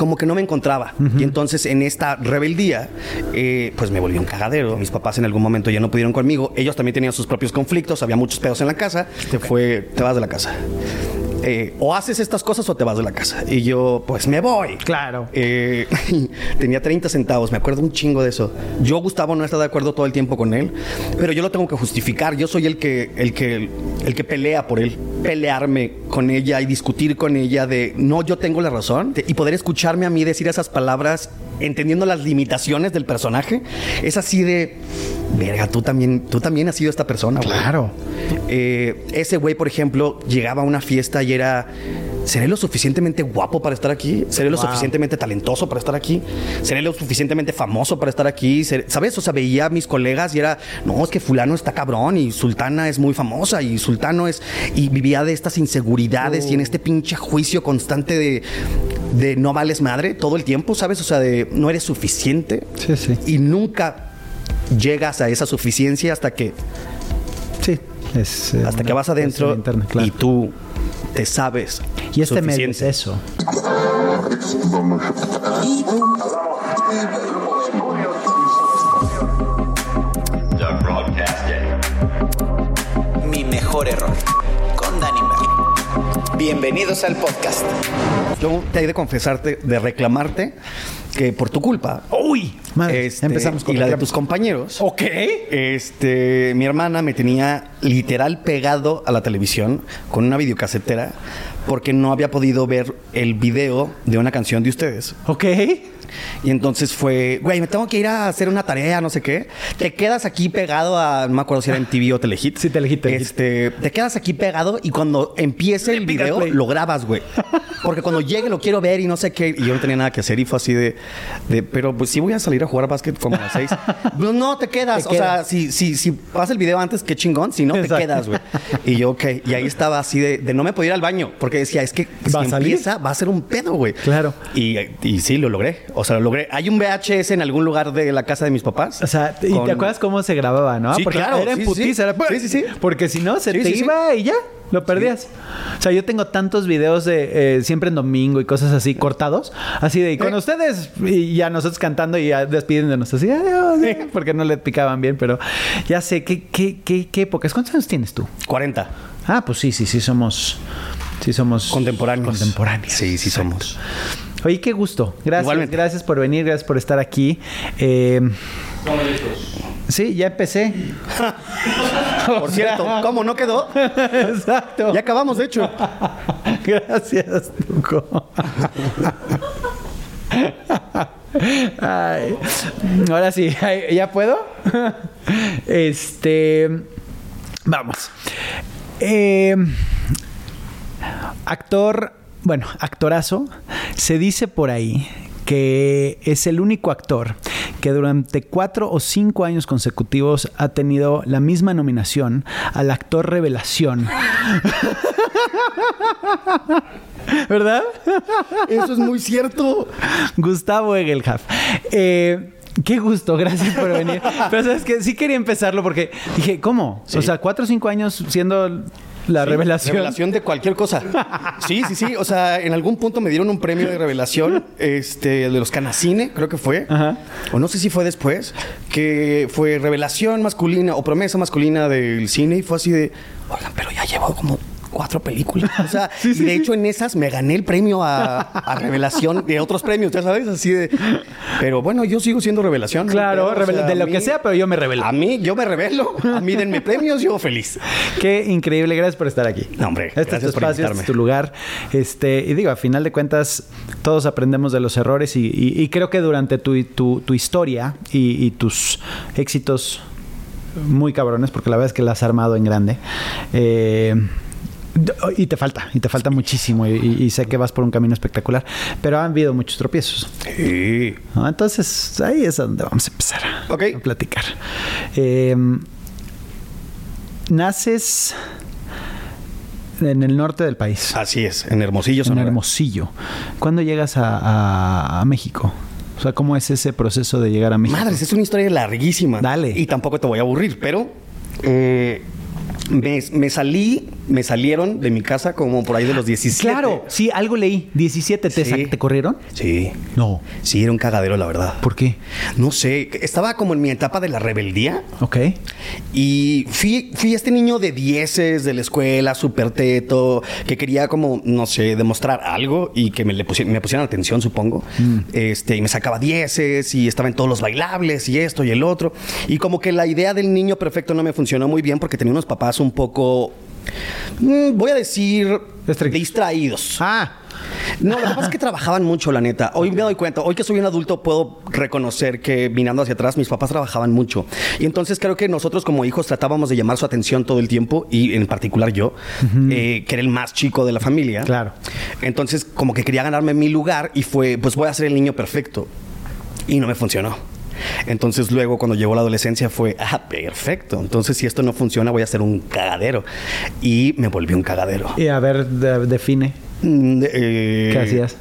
como que no me encontraba. Y entonces en esta rebeldía, eh, pues me volví un cagadero. Mis papás en algún momento ya no pudieron conmigo. Ellos también tenían sus propios conflictos, había muchos pedos en la casa. Te fue, te vas de la casa. Eh, o haces estas cosas o te vas de la casa. Y yo, pues me voy. Claro. Eh, tenía 30 centavos, me acuerdo un chingo de eso. Yo, Gustavo, no está de acuerdo todo el tiempo con él, pero yo lo tengo que justificar. Yo soy el que, el que, el que pelea por él. Pelearme con ella y discutir con ella de no, yo tengo la razón y poder escucharme a mí decir esas palabras entendiendo las limitaciones del personaje. Es así de verga, tú también, tú también has sido esta persona, güey. Claro. Eh, ese güey, por ejemplo, llegaba a una fiesta y era. ¿Seré lo suficientemente guapo para estar aquí? ¿Seré lo suficientemente talentoso para estar aquí? ¿Seré lo suficientemente famoso para estar aquí? ¿Sabes? O sea, veía a mis colegas y era, no, es que fulano está cabrón y Sultana es muy famosa y Sultano es... Y vivía de estas inseguridades y en este pinche juicio constante de, de no vales madre todo el tiempo, ¿sabes? O sea, de no eres suficiente. Sí, sí. Y nunca llegas a esa suficiencia hasta que... Sí, es... Eh, hasta que vas adentro y tú te sabes. Y este medio es eso. Mi mejor error. Bienvenidos al podcast. Yo te he de confesarte, de reclamarte que por tu culpa. Uy, madre, este, empezamos con y la de tus compañeros. Ok. Este, mi hermana me tenía literal pegado a la televisión con una videocasetera porque no había podido ver el video de una canción de ustedes. Ok. Y entonces fue, güey, me tengo que ir a hacer una tarea, no sé qué. Te quedas aquí pegado a, no me acuerdo si era en TV o Telehit. Sí, Telehit, Este, te quedas aquí pegado y cuando empiece el video lo grabas, güey. Porque cuando llegue lo quiero ver y no sé qué. Y yo no tenía nada que hacer y fue así de, de pero pues sí voy a salir a jugar básquet como a las seis. no, no, te quedas. o sea, si, si, si pasa el video antes, qué chingón. Si no, te quedas, güey. Y yo, ok. Y ahí estaba así de, de no me podía ir al baño porque decía, es que si empieza va a ser un pedo, güey. Claro. Y, y sí, lo logré. O sea, lo logré. Hay un VHS en algún lugar de la casa de mis papás. O sea, ¿y te acuerdas cómo se grababa, no? Sí, Porque claro. Era en sí, sí, sí, sí. Porque si no, se te iba y ya. Lo perdías. O sea, yo tengo tantos videos de eh, siempre en domingo y cosas así cortados. Así de, y con ustedes, y ya nosotros cantando y ya despidiéndonos así, adiós, porque no le picaban bien, pero ya sé, ¿qué, qué, qué, qué épocas? ¿Cuántos años tienes tú? 40. Ah, pues sí, sí, sí, somos. Sí, somos. Contemporáneos. Contemporáneos. Sí, sí, somos. Oye, qué gusto. Gracias, gracias por venir, gracias por estar aquí. Eh, sí, ya empecé. por cierto, ¿cómo no quedó? Exacto. Ya acabamos, de hecho. gracias, Tuco. Ay. Ahora sí, ¿ya puedo? Este. Vamos. Eh, actor bueno, actorazo, se dice por ahí que es el único actor que durante cuatro o cinco años consecutivos ha tenido la misma nominación al actor revelación. ¿Verdad? Eso es muy cierto. Gustavo Egelhaf. Eh, Qué gusto, gracias por venir. Pero sabes que sí quería empezarlo porque dije, ¿cómo? O sea, cuatro o cinco años siendo la revelación. Revelación de cualquier cosa. Sí, sí, sí. O sea, en algún punto me dieron un premio de revelación, este, de los Canacine, creo que fue. O no sé si fue después, que fue revelación masculina o promesa masculina del cine y fue así de, oigan, pero ya llevo como cuatro películas. O sea, de hecho en esas me gané el premio a, revelación de otros premios, ya sabes, así de... Pero bueno, yo sigo siendo revelación. Claro, de lo que sea, pero yo me revelo. A mí, yo me revelo. A mí denme premios, yo feliz. Qué increíble, gracias por estar aquí. No, hombre, este es tu espacio, este es tu lugar. Este, y digo, a final de cuentas, todos aprendemos de los errores y, creo que durante tu, tu, historia y, y tus éxitos muy cabrones, porque la verdad es que la has armado en grande. Eh, Y te falta, y te falta muchísimo. Y, y sé que vas por un camino espectacular. Pero han habido muchos tropiezos. Sí. ¿no? Entonces, ahí es donde vamos a empezar a, platicar. Eh, naces en el norte del país, Así es, en Hermosillo, en Sonora. Hermosillo. ¿Cuándo llegas a, a- a México? O sea, ¿cómo es ese proceso de llegar a México? Madres, es una historia larguísima. Dale. Y tampoco te voy a aburrir, pero eh, me, me salí, me salieron de mi casa como por ahí de los 17. Claro, sí, algo leí. 17, ¿te, Sí. ¿te corrieron? Sí. No. Sí, era un cagadero, la verdad. ¿Por qué? No sé, estaba como en mi etapa de la rebeldía. Ok. Y fui, fui este niño de dieces de la escuela, súper teto, que quería como, no sé, demostrar algo y que me, le pusi- me pusieran atención, supongo. Este, y me sacaba dieces y estaba en todos los bailables y esto y el otro. Y como que la idea del niño perfecto no me funcionó muy bien porque tenía unos papás un poco, mm, voy a decir, distraídos. Ah, No, lo que pasa es que trabajaban mucho, la neta. Hoy me doy cuenta, hoy que soy un adulto puedo reconocer que mirando hacia atrás mis papás trabajaban mucho. Y entonces creo que nosotros como hijos tratábamos de llamar su atención todo el tiempo y en particular yo, eh, que era el más chico de la familia. Claro. Entonces como que quería ganarme mi lugar y fue, pues voy a ser el niño perfecto. Y no me funcionó. Entonces luego cuando llegó la adolescencia fue, ah, perfecto. Entonces si esto no funciona voy a ser un cagadero. Y me volví un cagadero. y a ver, de- define. Mm, eh, ¿Qué hacías?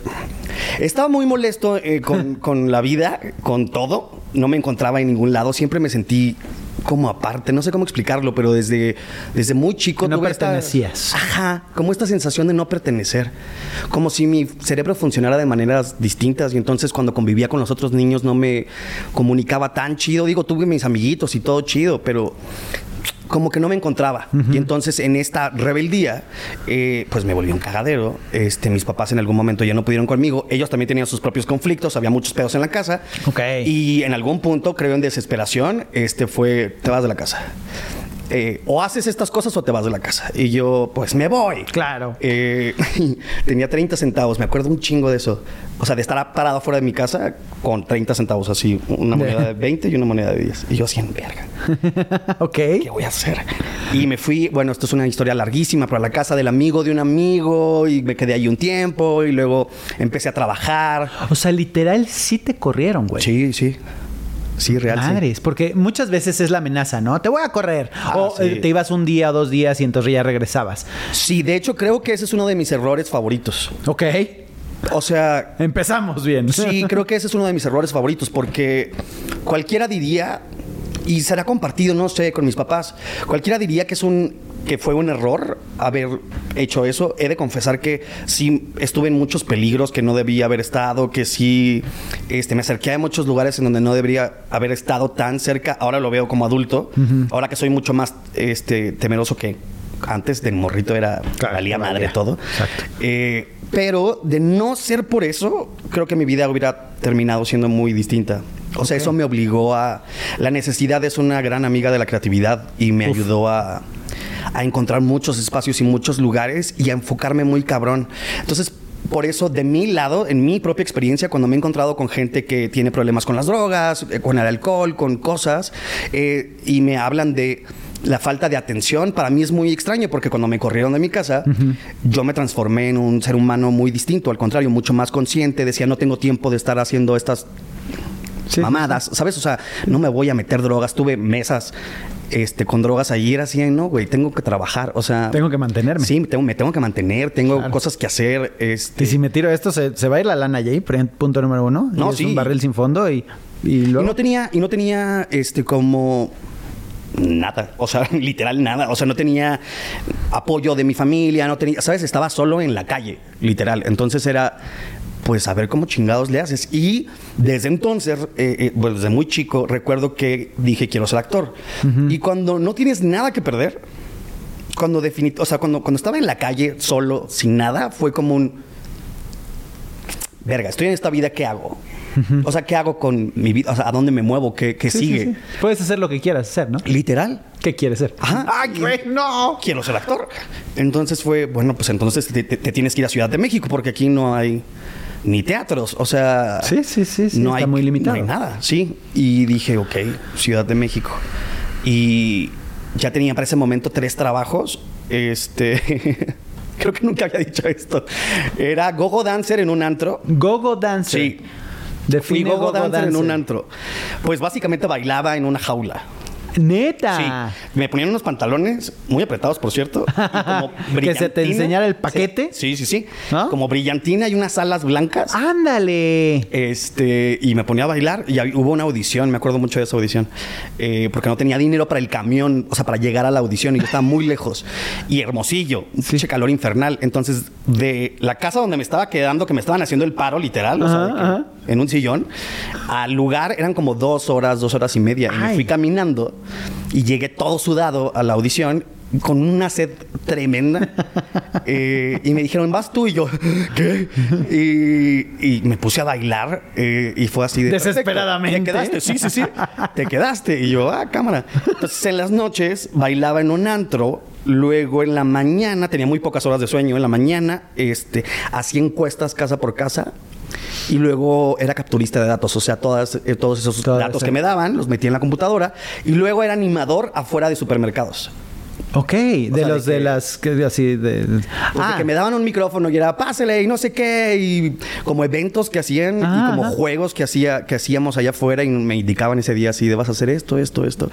Estaba muy molesto eh, con, con la vida, con todo. No me encontraba en ningún lado. Siempre me sentí como aparte. No sé cómo explicarlo, pero desde, desde muy chico... Que no tuve esta- pertenecías. Ajá, como esta sensación de no pertenecer. Como si mi cerebro funcionara de maneras distintas. Y entonces cuando convivía con los otros niños no me comunicaba tan chido. Digo, tuve mis amiguitos y todo chido, pero como que no me encontraba. Y entonces en esta rebeldía, eh, pues me volví un cagadero. Este, mis papás en algún momento ya no pudieron conmigo. Ellos también tenían sus propios conflictos, había muchos pedos en la casa. Ok. Y en algún punto, creo en desesperación, este fue, te vas de la casa. Eh, o haces estas cosas o te vas de la casa. Y yo, pues me voy. Claro. Eh, tenía 30 centavos, me acuerdo un chingo de eso. O sea, de estar parado fuera de mi casa con 30 centavos, así, una moneda de 20 y una moneda de 10. Y yo así en verga. ok. ¿Qué voy a hacer? Y me fui, bueno, esto es una historia larguísima, pero a la casa del amigo de un amigo y me quedé ahí un tiempo y luego empecé a trabajar. O sea, literal sí te corrieron, güey. Sí, sí. Sí, real. sí. Madres, porque muchas veces es la amenaza, ¿no? Te voy a correr. Ah, o sí. eh, te ibas un día o dos días y entonces ya regresabas. Sí, de hecho creo que ese es uno de mis errores favoritos. Ok. O sea, Empezamos bien. Sí, creo que ese es uno de mis errores favoritos porque cualquiera diría y será compartido, no sé, con mis papás. Cualquiera diría que es un que fue un error haber hecho eso. He de confesar que sí estuve en muchos peligros que no debía haber estado, que sí este, me acerqué a muchos lugares en donde no debería haber estado tan cerca. Ahora lo veo como adulto. Ahora que soy mucho más este, temeroso que antes del morrito era Claro, valía valía. madre todo. Exacto. Eh, pero de no ser por eso, creo que mi vida hubiera terminado siendo muy distinta. O sea, eso me obligó a... La necesidad es una gran amiga de la creatividad y me ayudó a, a encontrar muchos espacios y muchos lugares y a enfocarme muy cabrón. Entonces, por eso, de mi lado, en mi propia experiencia, cuando me he encontrado con gente que tiene problemas con las drogas, eh, con el alcohol, con cosas, eh, y me hablan de la falta de atención, para mí es muy extraño porque cuando me corrieron de mi casa, yo me transformé en un ser humano muy distinto, al contrario, mucho más consciente, decía, no tengo tiempo de estar haciendo estas Sí, mamadas, ¿sabes? O sea, no me voy a meter drogas, tuve mesas este, con drogas era así, no, güey, tengo que trabajar, o sea... Tengo que mantenerme. Sí, me tengo, me tengo que mantener, tengo Claro. cosas que hacer, este... Y si me tiro esto, se, se va a ir la lana allí, punto número uno. No, Y es sí. un barril sin fondo y, y Y no tenía, y no tenía, este, como nada, o sea, literal nada, o sea, no tenía apoyo de mi familia, no tenía, ¿sabes? Estaba solo en la calle, literal. Entonces era, pues, a ver cómo chingados le haces. Y desde entonces, eh, eh, desde muy chico, recuerdo que dije, quiero ser actor. Y cuando no tienes nada que perder, cuando definit o sea, cuando, cuando estaba en la calle solo, sin nada, fue como un, verga, estoy en esta vida, ¿qué hago? O sea, ¿qué hago con mi vida? O sea, ¿a dónde me muevo? ¿Qué, qué Sí, sí, sigue? sí. Puedes hacer lo que quieras hacer, ¿no? Literal. ¿Qué quieres ser? Ajá. ¡Ay, güey, no! Quiero ser actor. Entonces fue, bueno, pues entonces te, te- te tienes que ir a Ciudad de México porque aquí no hay ni teatros. O sea, Sí, sí, sí, sí, no está hay, muy limitado. No hay nada, sí. Y dije, ok, Ciudad de México. Y ya tenía para ese momento tres trabajos Este. Creo que nunca había dicho esto. Era gogo dancer en un antro. Gogo Dancer. Sí. Define Fui gogo Gogo dancer, en Dancer. un antro. Pues básicamente bailaba en una jaula. Neta. Sí. Me ponían unos pantalones muy apretados, por cierto. y como Que se te enseñara el paquete. Sí, sí, sí. Como brillantina y unas alas blancas. Ándale. Este, y me ponía a bailar y hubo una audición, me acuerdo mucho de esa audición, eh, porque no tenía dinero para el camión, o sea, para llegar a la audición y yo estaba muy lejos. Y hermosillo, un calor infernal. Entonces, de la casa donde me estaba quedando, que me estaban haciendo el paro literal, o sea, Ajá, de que- ajá. En un sillón, al lugar eran como dos horas, dos horas y media. Y me fui caminando y llegué todo sudado a la audición con una sed tremenda. Eh, y me dijeron, vas tú y yo, ¿qué? Y, y me puse a bailar eh, y fue así de... Desesperadamente. "Perfecto, Te quedaste, sí, sí, sí. Te quedaste. Y yo, ah, cámara. Entonces en las noches bailaba en un antro. Luego en la mañana, tenía muy pocas horas de sueño. En la mañana, este, hacía encuestas casa por casa. Y luego era capturista de datos, o sea, todas, eh, todos esos datos que me daban, los metía en la computadora. Y luego era animador afuera de supermercados. Ok, de sea, los de las que así de Pues Ah, de que me daban un micrófono y era pásele y no sé qué y como eventos que hacían Ah, y como ajá. juegos que hacía que hacíamos allá afuera y me indicaban ese día así de vas a hacer esto, esto, esto.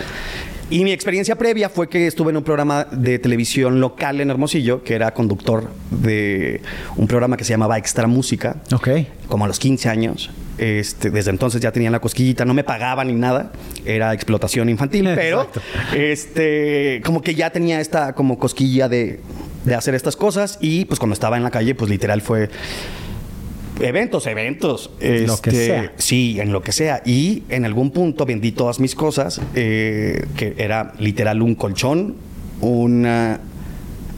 Y mi experiencia previa fue que estuve en un programa de televisión local en Hermosillo, que era conductor de un programa que se llamaba Extra Música Ok. como a los 15 años. Este, desde entonces ya tenían la cosquillita, no me pagaban ni nada, era explotación infantil, pero Exacto. este, como que ya tenía esta como cosquilla de, de hacer estas cosas y pues cuando estaba en la calle, pues literal fue eventos, eventos. Lo que Este, sea. Sí, en lo que sea. Y en algún punto vendí todas mis cosas, eh, que era literal un colchón, una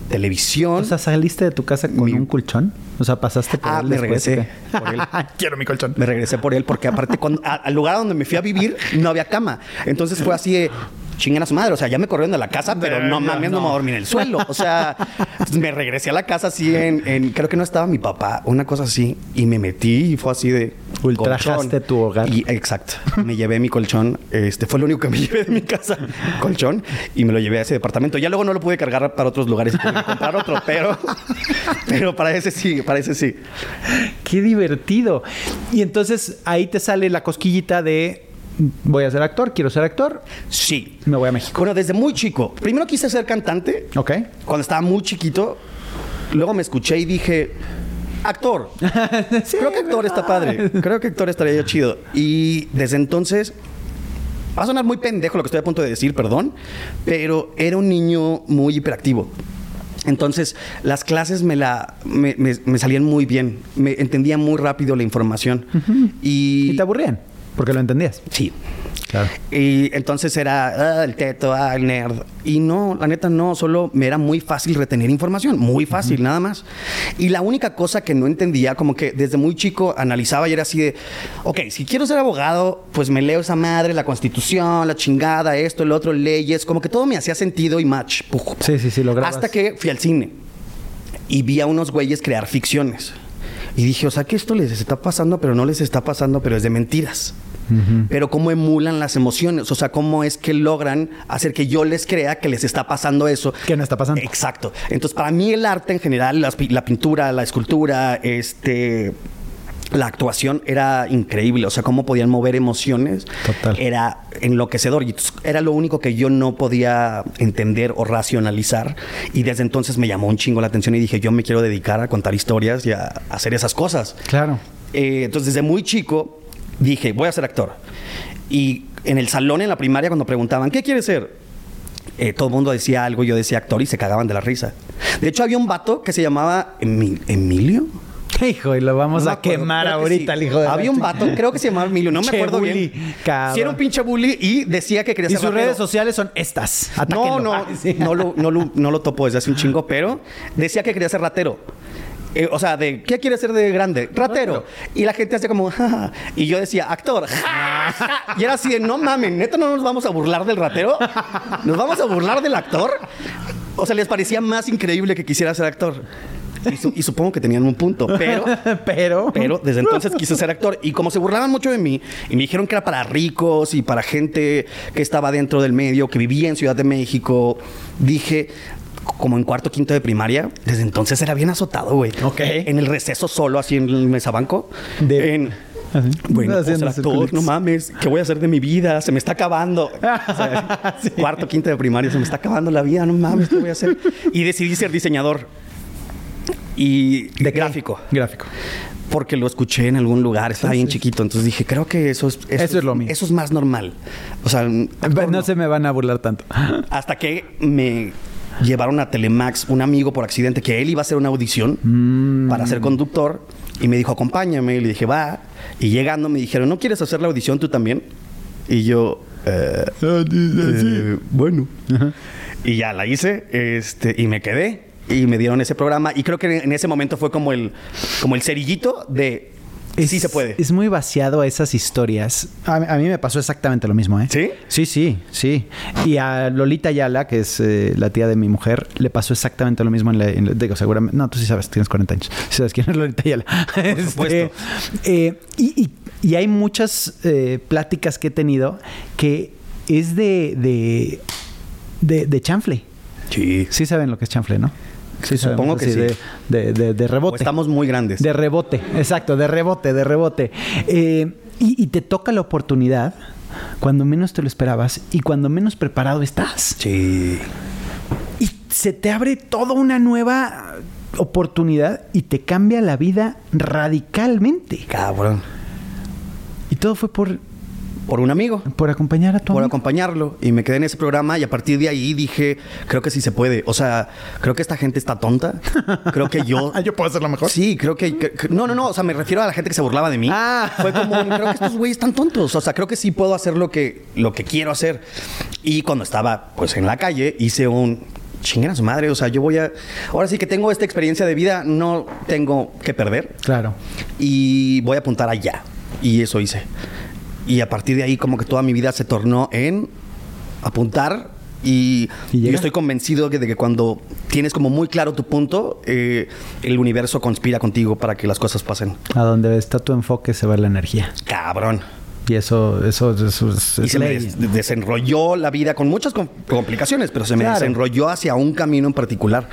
televisión. O sea, saliste de tu casa con Mi- un colchón. O sea, pasaste por Ah, él me regresé por él. Quiero mi colchón. Me regresé por él porque aparte cuando, a- al lugar donde me fui a vivir no había cama. Entonces fue así de chingan a su madre. O sea, ya me corrieron de la casa, pero no mames, no me voy a dormir en el suelo. O sea, me regresé a la casa así en, en- creo que no estaba mi papá, una cosa así. Y me metí y fue así de Ultrajaste tu hogar. Y, exacto. Me llevé mi colchón. Este fue lo único que me llevé de mi casa. Colchón. Y me lo llevé a ese departamento. Ya luego no lo pude cargar para otros lugares y tuve que comprar otro, pero, pero para ese sí, para ese sí. Qué divertido. Y entonces ahí te sale la cosquillita de voy a ser actor, quiero ser actor, Sí. me voy a México. Bueno, desde muy chico. Primero quise ser cantante. Ok. Cuando estaba muy chiquito. Luego me escuché y dije, actor. Creo que actor está padre. Creo que actor estaría chido. Y desde entonces... Va a sonar muy pendejo lo que estoy a punto de decir, perdón. Pero era un niño muy hiperactivo. Entonces, las clases me, la, me, me- me salían muy bien. Me entendía muy rápido la información. y, Y te aburrían, porque lo entendías. Sí. Claro. Y entonces era ah, el teto, ah, el nerd. Y no, la neta no, solo me era muy fácil retener información, muy fácil, nada más. Y la única cosa que no entendía, como que desde muy chico analizaba y era así de, ok, si quiero ser abogado, pues me leo esa madre, la constitución, la chingada, esto, el otro, leyes, como que todo me hacía sentido y match. Puj. Sí, sí, sí, lo grabas. Hasta que fui al cine y vi a unos güeyes crear ficciones. Y dije, o sea, que esto les está pasando, pero no les está pasando, pero es de mentiras. Pero cómo emulan las emociones, o sea, cómo es que logran hacer que yo les crea que les está pasando eso. Que no está pasando. Exacto. Entonces, para mí el arte en general, la pintura, la escultura, este... La actuación era increíble, o sea, cómo podían mover emociones. Total. Era enloquecedor y era lo único que yo no podía entender o racionalizar. Y desde entonces me llamó un chingo la atención y dije, yo me quiero dedicar a contar historias y a hacer esas cosas. Claro. Eh, entonces, desde muy chico dije, voy a ser actor. Y en el salón, en la primaria, cuando preguntaban, ¿qué quieres ser? Eh, todo el mundo decía algo, yo decía actor y se cagaban de la risa. De hecho, había un vato que se llamaba Emi- Emilio. Hijo, y lo vamos No a quemar creo ahorita sí. al hijo de Había un vato, creo que se llamaba Emilio, no me Che acuerdo bully, bien. cabrón. Sí, era un pinche bully y decía que quería Y ser sus rapero. redes sociales son estas. No, Atáquenlo. no, sí. no, lo, no, lo, no lo topo desde hace un chingo, pero decía que quería ser ratero. Eh, o sea, de ¿qué quiere ser de grande? Ratero. Y la gente hacía como, "Ja, ja". y yo decía, actor. Ja. Y era así de, no mames, neta, no nos vamos a burlar del ratero. Nos vamos a burlar del actor. O sea, les parecía más increíble que quisiera ser actor. Y, su- y supongo que tenían un punto, pero Pero. pero desde entonces quise ser actor. Y como se burlaban mucho de mí y me dijeron que era para ricos y para gente que estaba dentro del medio, que vivía en Ciudad de México, dije, como en cuarto, quinto de primaria. Desde entonces era bien azotado, güey. Ok. En el receso solo, así en el mesabanco. De- En, Así. bueno, Haciendo ser actor, no mames, ¿qué voy a hacer de mi vida? Se me está acabando. O sea, Sí. Cuarto, quinto de primaria, se me está acabando la vida, no mames, ¿qué voy a hacer? Y decidí ser diseñador. Y ¿De gráfico. Gráfico. Porque lo escuché en algún lugar, estaba bien chiquito. Entonces dije, creo que eso es, Eso es lo mío. Eso es más normal. O sea, actor No no. se me van a burlar tanto. Hasta que me llevaron a Telemax un amigo por accidente que él iba a hacer una audición Mm. para ser conductor y me dijo, acompáñame. Y le dije, va. Y llegando me dijeron, ¿no quieres hacer la audición tú también? Y yo, eh, eh, bueno. Y ya la hice este, y me quedé. Y me dieron ese programa. Y creo que en ese momento fue como el, como el cerillito de sí se puede. Es muy vaciado a esas historias. A, a mí me pasó exactamente lo mismo, ¿eh? ¿Sí? Sí, sí, sí. Y a Lolita Ayala, que es eh, la tía de mi mujer, le pasó exactamente lo mismo en la... en la- digo, seguramente... No, tú sí sabes, tienes 40 años. Sí sabes quién es Lolita Ayala. Por supuesto. y, y- y hay muchas eh, pláticas que he tenido que es de... de, de, de chanfle. Sí. Sí saben lo que es chanfle, ¿no? Sí, Supongo que sí. De, de, de- de O rebote. estamos muy grandes. De rebote, exacto, de rebote, de rebote. Eh, y, y te toca la oportunidad cuando menos te lo esperabas y cuando menos preparado estás. Sí. Y se te abre toda una nueva oportunidad y te cambia la vida radicalmente. Cabrón. Y todo fue por, Por un amigo. por acompañar a tu por amigo. acompañarlo y me quedé en ese programa y a partir de ahí dije, creo que sí se puede. O sea, creo que esta gente está tonta. Creo que yo... Ah, yo puedo hacerlo mejor. Sí, creo que, No, no, no. O sea, me refiero a la gente que se burlaba de mí. Ah. Fue como, un, creo que estos güeyes están tontos. O sea, creo que sí puedo hacer lo que, lo que quiero hacer. Y cuando estaba, pues, en la calle, hice un... Chinguen a su madre. O sea, yo voy a... Ahora sí que tengo esta experiencia de vida, no tengo que perder Claro. y voy a apuntar allá. Y eso hice. Y a partir de ahí como que toda mi vida se tornó en apuntar y, ¿Y yo estoy convencido de que cuando tienes como muy claro tu punto, eh, el universo conspira contigo para que las cosas pasen. A donde está tu enfoque se va la energía. Cabrón. Y eso, eso, eso es, Y es se me ley. des- desenrolló la vida con muchas com- complicaciones, pero se me Claro. desenrolló hacia un camino en particular.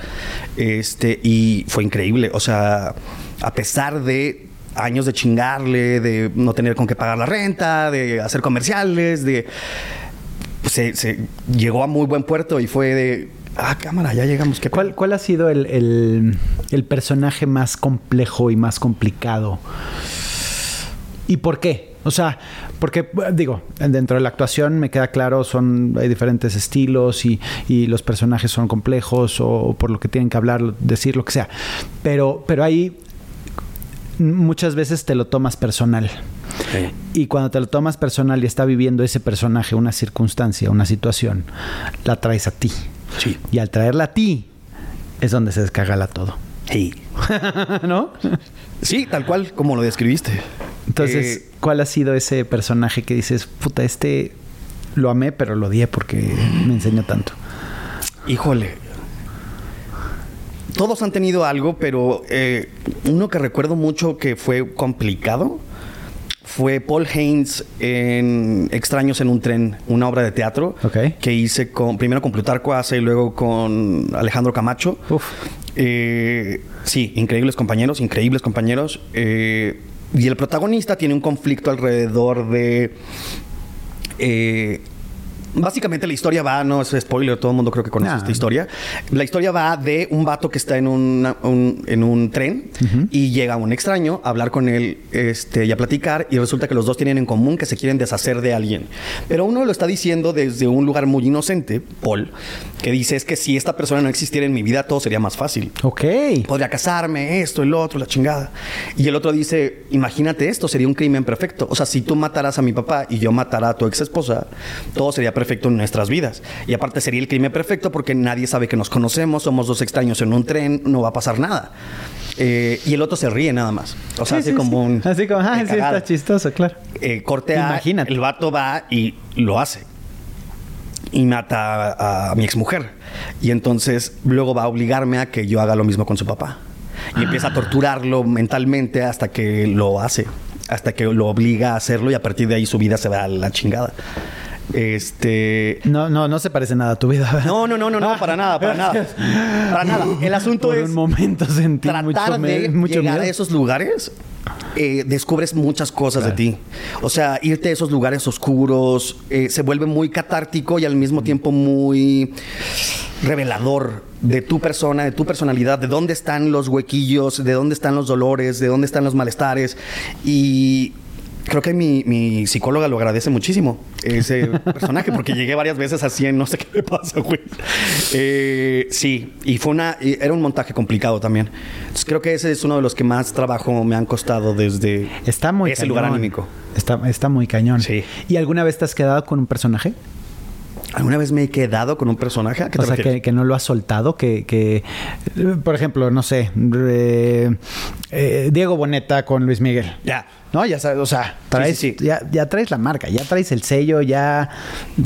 Este, y fue increíble. O sea, a pesar de años de chingarle, de no tener con qué pagar la renta, de hacer comerciales, de. pues, se, se llegó a muy buen puerto y fue de. Ah, cámara, ya llegamos. ¿Qué ¿Cuál, cuál ha sido el, el- el personaje más complejo y más complicado? ¿Y por qué? O sea, porque, digo, dentro de la actuación me queda claro, son, hay diferentes estilos y, y los personajes son complejos o por lo que tienen que hablar, decir lo que sea. Pero, pero ahí muchas veces te lo tomas personal. Sí. Y cuando te lo tomas personal y está viviendo ese personaje, una circunstancia, una situación, la traes a ti. Sí. Y al traerla a ti es donde se descagala todo. Sí. ¿No? Sí, tal cual como lo describiste. Entonces, Eh, ¿cuál ha sido ese personaje que dices, puta, este lo amé, pero lo odié porque me enseñó tanto? Híjole. Todos han tenido algo, pero eh, uno que recuerdo mucho que fue complicado fue Paul Haynes en Extraños en un tren, una obra de teatro que hice con primero con Plutarco Asa y luego con Alejandro Camacho. Uf. Eh, sí, increíbles compañeros, increíbles compañeros. Eh, y el protagonista tiene un conflicto alrededor de eh, Básicamente la historia va, no es spoiler, todo el mundo creo que conoce Nah. esta historia. La historia va de un vato que está en, una- un, en un tren y llega un extraño a hablar con él este, y a platicar y resulta que los dos tienen en común que se quieren deshacer de alguien. Pero uno lo está diciendo desde un lugar muy inocente, Paul, que dice es que si esta persona no existiera en mi vida todo sería más fácil Ok. podría casarme, esto, el otro, la chingada. Y el otro dice, imagínate esto, sería un crimen perfecto. O sea, si tú mataras a mi papá y yo matara a tu ex esposa, todo sería perfecto en nuestras vidas. Y aparte sería el crimen perfecto porque nadie sabe que nos conocemos, somos dos extraños en un tren, no va a pasar nada. Eh, y el otro se ríe nada más. O sea, Sí, así sí, como sí. un... Así como, ah, sí, está chistoso, claro. Eh, corte A, Imagínate. el vato va y lo hace. Y mata a, a mi exmujer. Y entonces luego va a obligarme a que yo haga lo mismo con su papá. Y empieza a torturarlo mentalmente hasta que lo hace. Hasta que lo obliga a hacerlo y a partir de ahí su vida se va a la chingada. Este. No, no, no se parece nada a tu vida. ¿verdad? No, no, no, no, no, para nada, para nada. Para nada. El asunto Por es un momento sentí tratar mucho, de mucho llegar miedo. a esos lugares. eh, descubres muchas cosas Claro. de ti. O sea, irte a esos lugares oscuros eh, se vuelve muy catártico y al mismo tiempo muy revelador de tu persona, de tu personalidad, de dónde están los huequillos, de dónde están los dolores, de dónde están los malestares. Y creo que mi, mi psicóloga lo agradece muchísimo, ese personaje, porque llegué varias veces así en no sé qué me pasa, güey. Eh, sí, y fue una, y era un montaje complicado también. Entonces creo que ese es uno de los que más trabajo me han costado desde Está muy ese cañón. lugar anímico. Está, está muy cañón. Sí. ¿Y alguna vez te has quedado con un personaje? ¿Alguna vez me he quedado con un personaje? ¿A qué O sea, que, no lo has soltado, que, que, por ejemplo, no sé, eh, eh, Diego Boneta con Luis Miguel. Ya. No, ya sabes, o sea, traes, sí, sí. Ya, ya traes la marca, ya traes el sello, ya,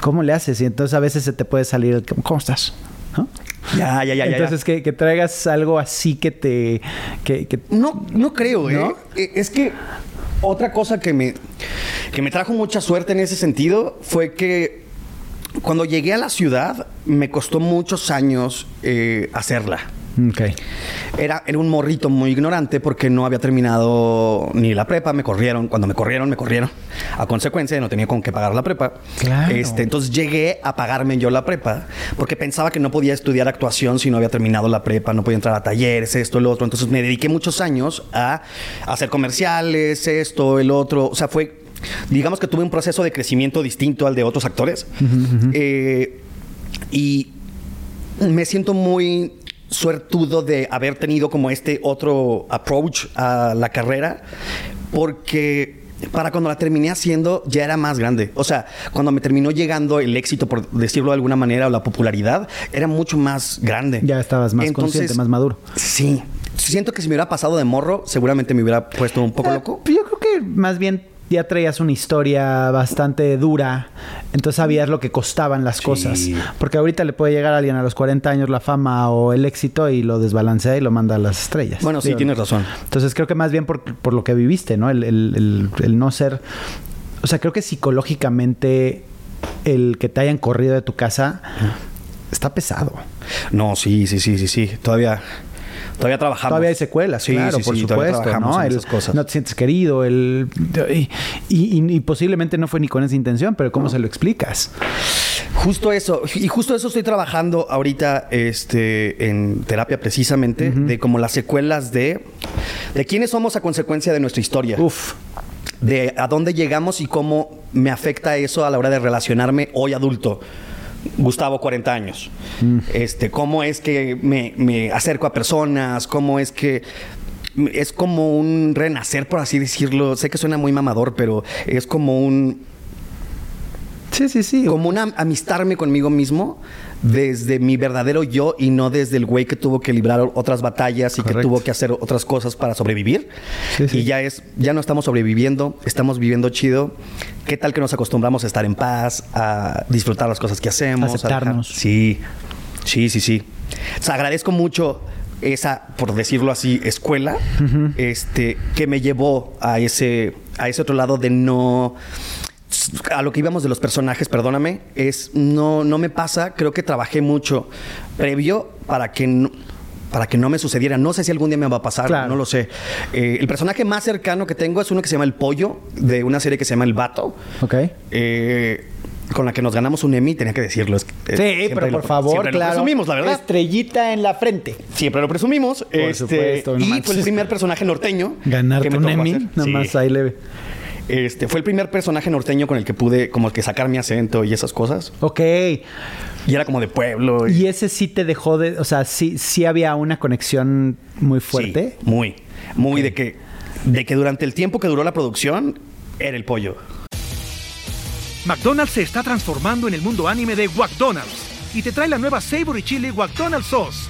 ¿cómo le haces? Y entonces a veces se te puede salir, el, ¿cómo estás? ¿No? Ya, ya, ya, ya. entonces Que, que traigas algo así que te, que, que- No, no creo, ¿eh? ¿No? Eh, Es que otra cosa que me, que me trajo mucha suerte en ese sentido fue que cuando llegué a la ciudad me costó muchos años eh, hacerla. Ok. Era, era un morrito muy ignorante porque no había terminado ni la prepa, me corrieron. Cuando me corrieron, me corrieron. A consecuencia, no tenía con qué pagar la prepa. Claro. Este, entonces llegué a pagarme yo la prepa porque pensaba que no podía estudiar actuación si no había terminado la prepa, no podía entrar a talleres, esto, el otro. Entonces me dediqué muchos años a hacer comerciales, esto, el otro. O sea, fue. Digamos que tuve un proceso de crecimiento distinto al de otros actores. Eh, y me siento muy suertudo de haber tenido como este otro approach a la carrera porque para cuando la terminé haciendo ya era más grande. O sea, cuando me terminó llegando el éxito, por decirlo de alguna manera, o la popularidad, era mucho más grande. Ya estabas más consciente, más maduro. Sí. Siento que si me hubiera pasado de morro, seguramente me hubiera puesto un poco Eh, loco. Yo creo que más bien ya traías una historia bastante dura, entonces sabías lo que costaban las Sí. cosas. Porque ahorita le puede llegar a alguien a los 40 años la fama o el éxito y lo desbalancea y lo manda a las estrellas. Bueno, sí, Digo, tienes razón. Entonces creo que más bien por, por lo que viviste, ¿no? El, el- el- el no ser... O sea, creo que psicológicamente el que te hayan corrido de tu casa está pesado. No, sí, sí, sí, sí, sí. Todavía, todavía trabajamos. Todavía hay secuelas, Sí, claro, sí, por sí, supuesto, ¿no? El- esas cosas. No te sientes querido, el y, y- y posiblemente no fue ni con esa intención, pero ¿cómo se lo explicas? Justo eso, y justo eso estoy trabajando ahorita este, en terapia precisamente, de como las secuelas de, de quiénes somos a consecuencia de nuestra historia. Uf, De a dónde llegamos y cómo me afecta eso a la hora de relacionarme hoy adulto. Gustavo, 40 años. Este, cómo es que me, me acerco a personas, cómo es que es como un renacer, por así decirlo. Sé que suena muy mamador, pero es como un sí, sí, sí. como una amistarme conmigo mismo desde mi verdadero yo y no desde el güey que tuvo que librar otras batallas y que tuvo que hacer otras cosas para sobrevivir. Sí, sí. Y ya es, ya no estamos sobreviviendo, estamos viviendo chido. ¿Qué tal que nos acostumbramos a estar en paz, a disfrutar las cosas que hacemos? Aceptarnos. Sí, sí, sí, sí. O sea, agradezco mucho esa, por decirlo así, escuela, este, que me llevó a ese, a ese otro lado de no a lo que íbamos de los personajes, perdóname, es no, no me pasa, creo que trabajé mucho previo para que no, para que no me sucediera. No sé si algún día me va a pasar, Claro. no lo sé. Eh, el personaje más cercano que tengo es uno que se llama El Pollo, de una serie que se llama El Vato. Ok. eh, con la que nos ganamos un Emmy, tenía que decirlo. es- eh, Sí, pero lo- por favor, siempre claro. Lo presumimos, la verdad. Estrellita en la frente. Siempre lo presumimos. este, supuesto, no y manches. fue el primer personaje norteño. Ganarte que me un Emmy, nada Sí. más ahí leve. Este, fue el primer personaje norteño con el que pude como que sacar mi acento y esas cosas. Ok. Y era como de pueblo. Y ese sí te dejó de... O sea, sí, sí había una conexión muy fuerte. Sí, muy. Muy de que de que durante el tiempo que duró la producción era el pollo. McDonald's se está transformando en el mundo anime de McDonald's y te trae la nueva Savory Chili McDonald's Sauce.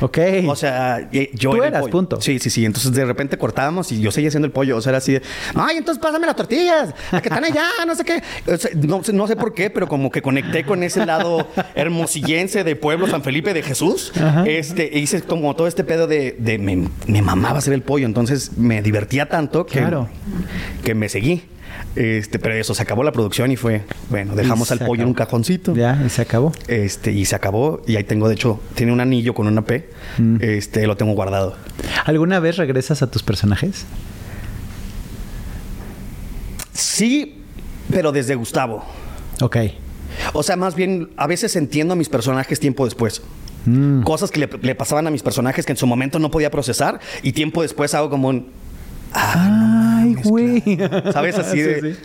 Ok. O sea, yo Tú era el eras, pollo. punto. Sí, sí, sí. Entonces de repente cortábamos y yo seguía haciendo el pollo. O sea, era así de, ay, entonces pásame las tortillas, las que están allá, no sé qué. O sea, no, sé- no sé por qué, pero como que conecté con ese lado hermosillense de pueblo San Felipe de Jesús. Este, e hice como todo este pedo de, de me, me mamaba hacer el pollo. Entonces me divertía tanto que, Claro. que me seguí. Este, pero eso, se acabó la producción y fue, bueno, dejamos al pollo en un cajoncito. Ya, y se acabó. Este, y se acabó. Y ahí tengo, de hecho, tiene un anillo con una P. Mm. Este, lo tengo guardado. ¿Alguna vez regresas a tus personajes? Sí, pero desde Gustavo. Ok. O sea, más bien, a veces entiendo a mis personajes tiempo después. Mm. Cosas que le, le pasaban a mis personajes que en su momento no podía procesar y tiempo después hago como un... Ay, güey. ¿Sabes? Así Sí, de... sí.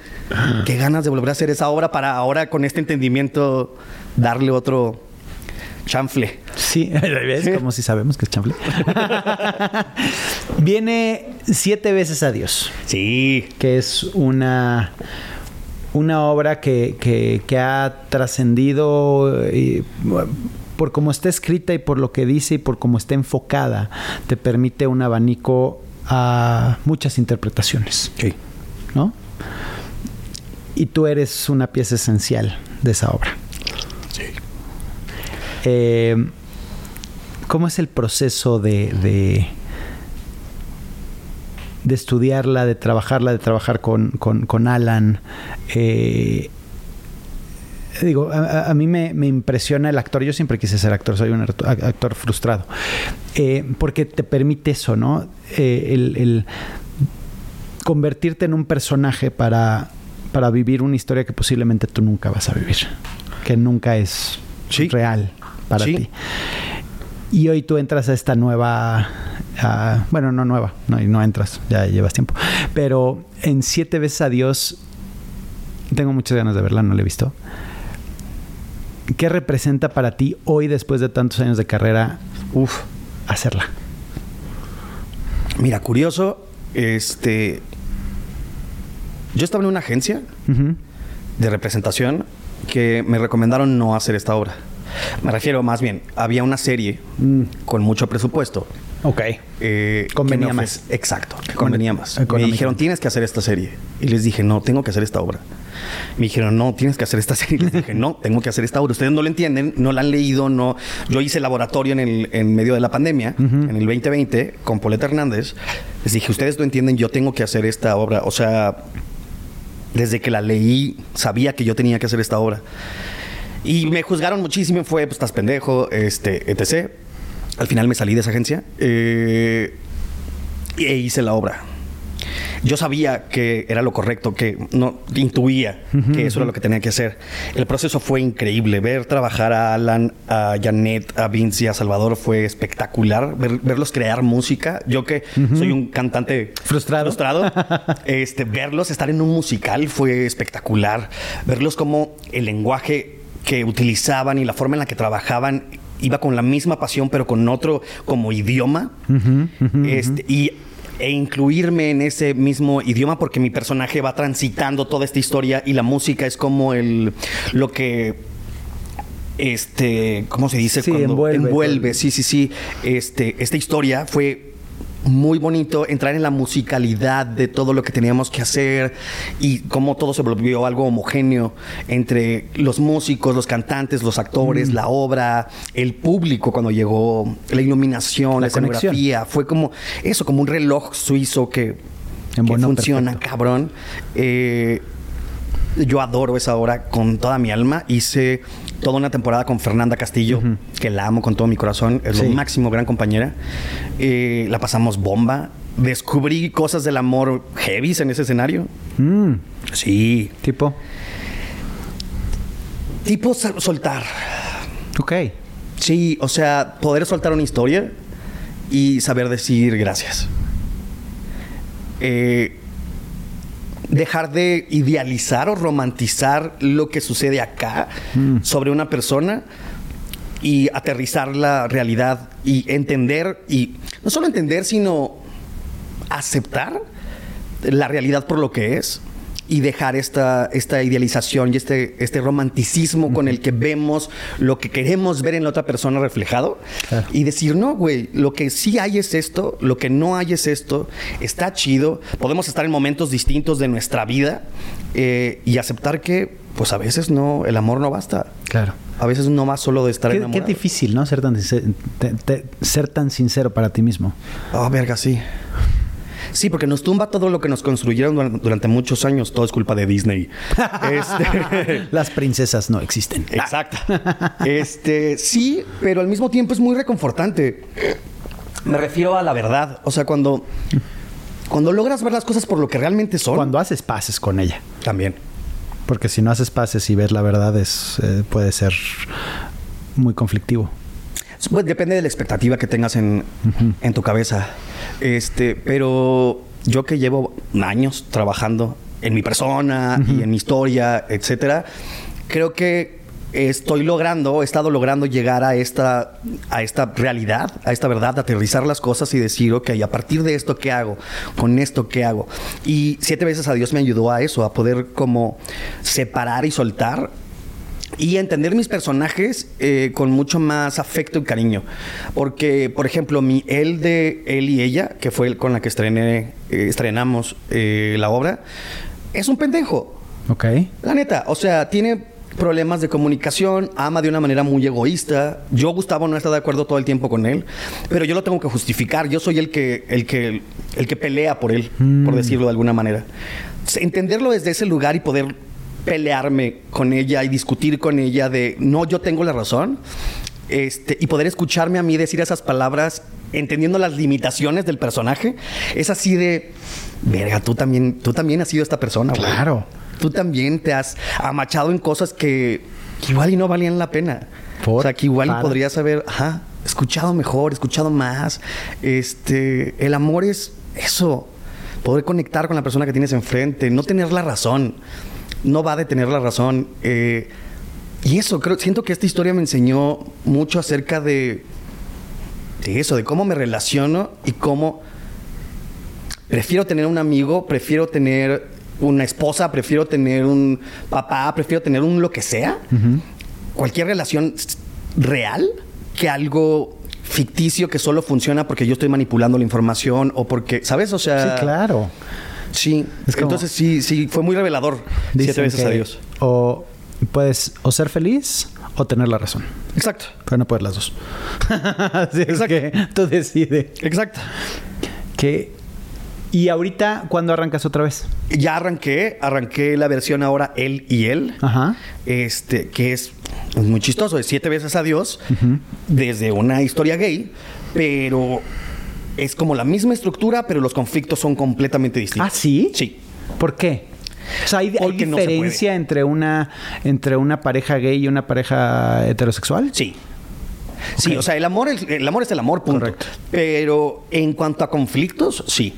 Qué ganas de volver a hacer esa obra para ahora con este entendimiento darle otro chanfle. Sí, ¿ves? Como si sabemos que es chanfle. Viene siete veces a Dios, Sí. que es una, una obra que, que- que ha trascendido eh, por cómo está escrita y por lo que dice y por cómo está enfocada. Te permite un abanico a muchas interpretaciones. Sí. ¿no? Y tú eres una pieza esencial de esa obra. Sí. Eh, ¿Cómo es el proceso de, de, de estudiarla, de trabajarla, de trabajar con, con- con Alan? Eh, digo, a, mí me, me impresiona el actor. Yo siempre quise ser actor, soy un acto- actor frustrado. Eh, porque te permite eso, ¿no? Eh, el, el convertirte en un personaje para, para vivir una historia que posiblemente tú nunca vas a vivir. Que nunca es Sí. real para Sí. ti. Y hoy tú entras a esta nueva. bueno, no nueva, no, y no entras, ya llevas tiempo. Pero en Siete veces a Dios, tengo muchas ganas de verla, no la he visto. ¿Qué representa para ti hoy, después de tantos años de carrera, uf, hacerla? Mira, curioso, este... Yo estaba en una agencia de representación que me recomendaron no hacer esta obra. Me refiero más bien, había una serie Mm. con mucho presupuesto. Ok. eh, Convenía más. Exacto, que convenía más. Me dijeron, tienes que hacer esta serie. Y les dije, no, tengo que hacer esta obra. Me dijeron, no, tienes que hacer esta serie. Y les dije, no, tengo que hacer esta obra. Ustedes no lo entienden, no la han leído, no. Yo hice laboratorio en, el, en medio de la pandemia, en el 2020, con Poleta Hernández. Les dije, ustedes no entienden, yo tengo que hacer esta obra. O sea, desde que la leí, sabía que yo tenía que hacer esta obra. Y me juzgaron muchísimo, fue, pues estás pendejo, este, etc. Al final me salí de esa agencia eh, e hice la obra. Yo sabía que era lo correcto, que no intuía que eso era lo que tenía que hacer. El proceso fue increíble. Ver trabajar a Alan, a Janet, a Vince y a Salvador fue espectacular. Ver- verlos crear música. Yo que soy un cantante Frustrado. frustrado este, verlos estar en un musical fue espectacular. Verlos como el lenguaje que utilizaban y la forma en la que trabajaban iba con la misma pasión, pero con otro como idioma. Este, y, e incluirme en ese mismo idioma porque mi personaje va transitando toda esta historia y la música es como el lo que este, ¿cómo se dice? Sí, Cuando envuelve. envuelve, sí, sí, sí. Este, esta historia fue muy bonito entrar en la musicalidad de todo lo que teníamos que hacer y cómo todo se volvió algo homogéneo entre los músicos, los cantantes, los actores, Mm. la obra, el público cuando llegó, la iluminación, la, La escenografía. Fue como eso, como un reloj suizo que, que funciona, perfecto. cabrón. Eh, yo adoro esa obra con toda mi alma. Hice toda una temporada con Fernanda Castillo, que la amo con todo mi corazón. Es Sí. lo máximo, gran compañera. Eh, la pasamos bomba. Descubrí cosas del amor heavies en ese escenario. Mm, Sí. tipo. Tipo sol- soltar. Ok. Sí, o sea, poder soltar una historia y saber decir gracias. Eh, dejar de idealizar o romantizar lo que sucede acá sobre una persona y aterrizar la realidad y entender y no solo entender, sino aceptar la realidad por lo que es y dejar esta, esta idealización y este, este romanticismo con el que vemos lo que queremos ver en la otra persona reflejado y decir, no, güey, lo que sí hay es esto, lo que no hay es esto, está chido, podemos estar en momentos distintos de nuestra vida eh, y aceptar que, pues a veces no, el amor no basta. Claro. A veces no va solo de estar Qué, enamorado. qué difícil, ¿no? Ser tan, sincer- te- te- ser tan sincero para ti mismo. Oh, verga, sí. Sí, porque nos tumba todo lo que nos construyeron duran- durante muchos años. Todo es culpa de Disney. Este, Las princesas no existen. Exacto. Este, sí, pero al mismo tiempo es muy reconfortante. Me refiero a la verdad. O sea, cuando, cuando logras ver las cosas por lo que realmente son. Cuando haces paces con ella. También. Porque si no haces paces y ves la verdad, es, eh, puede ser muy conflictivo. Pues depende de la expectativa que tengas en, en tu cabeza. Este, pero yo que llevo años trabajando en mi persona y en mi historia, etcétera, creo que estoy logrando, he estado logrando llegar a esta, a esta realidad, a esta verdad, aterrizar las cosas y decir, ok, a partir de esto, ¿qué hago? Con esto, ¿qué hago? Y siete veces a Dios me ayudó a eso, a poder como separar y soltar y entender mis personajes eh, con mucho más afecto y cariño. Porque, por ejemplo, mi él de él y ella, que fue el con la que estrené, eh, estrenamos eh, la obra, es un pendejo. Ok. La neta, o sea, tiene problemas de comunicación, ama de una manera muy egoísta. Yo, Gustavo, no está de acuerdo todo el tiempo con él, pero yo lo tengo que justificar. Yo soy el que, el que, el que pelea por él, por decirlo de alguna manera. Entenderlo desde ese lugar y poder pelearme con ella y discutir con ella de no, yo tengo la razón. Este, y poder escucharme a mí decir esas palabras entendiendo las limitaciones del personaje, es así de, verga, tú también, tú también has sido esta persona, güey. Claro. Tú también te has amachado en cosas que, que igual y no valían la pena. ¿Por? O sea, que igual y Para. podrías haber, ajá, escuchado mejor, escuchado más. Este, el amor es eso, poder conectar con la persona que tienes enfrente, no tener la razón. No va de tener la razón. Eh, y eso, creo, siento que esta historia me enseñó mucho acerca de, de eso, de cómo me relaciono y cómo prefiero tener un amigo, prefiero tener una esposa, prefiero tener un papá, prefiero tener un lo que sea. Cualquier relación real que algo ficticio que solo funciona porque yo estoy manipulando la información o porque, ¿sabes? O sea, Sí, claro. Sí, Es como- entonces sí, sí, fue muy revelador. Siete veces a Dios. O puedes o ser feliz o tener la razón. Exacto, Pero no puedes las dos. Así es Exacto. que tú decides. exacto. Que... ¿Y ahorita cuándo arrancas otra vez? Ya arranqué, arranqué la versión ahora él y él. Ajá. este, que es muy chistoso, es siete veces a Dios, desde una historia gay, pero es como la misma estructura, pero los conflictos son completamente distintos. ¿Ah, sí? Sí. ¿Por qué? O sea, ¿hay, no diferencia entre una entre una pareja gay y una pareja heterosexual? Sí. Sí, o sea, el amor, es- el amor es el amor, punto. Correcto. Pero en cuanto a conflictos, sí.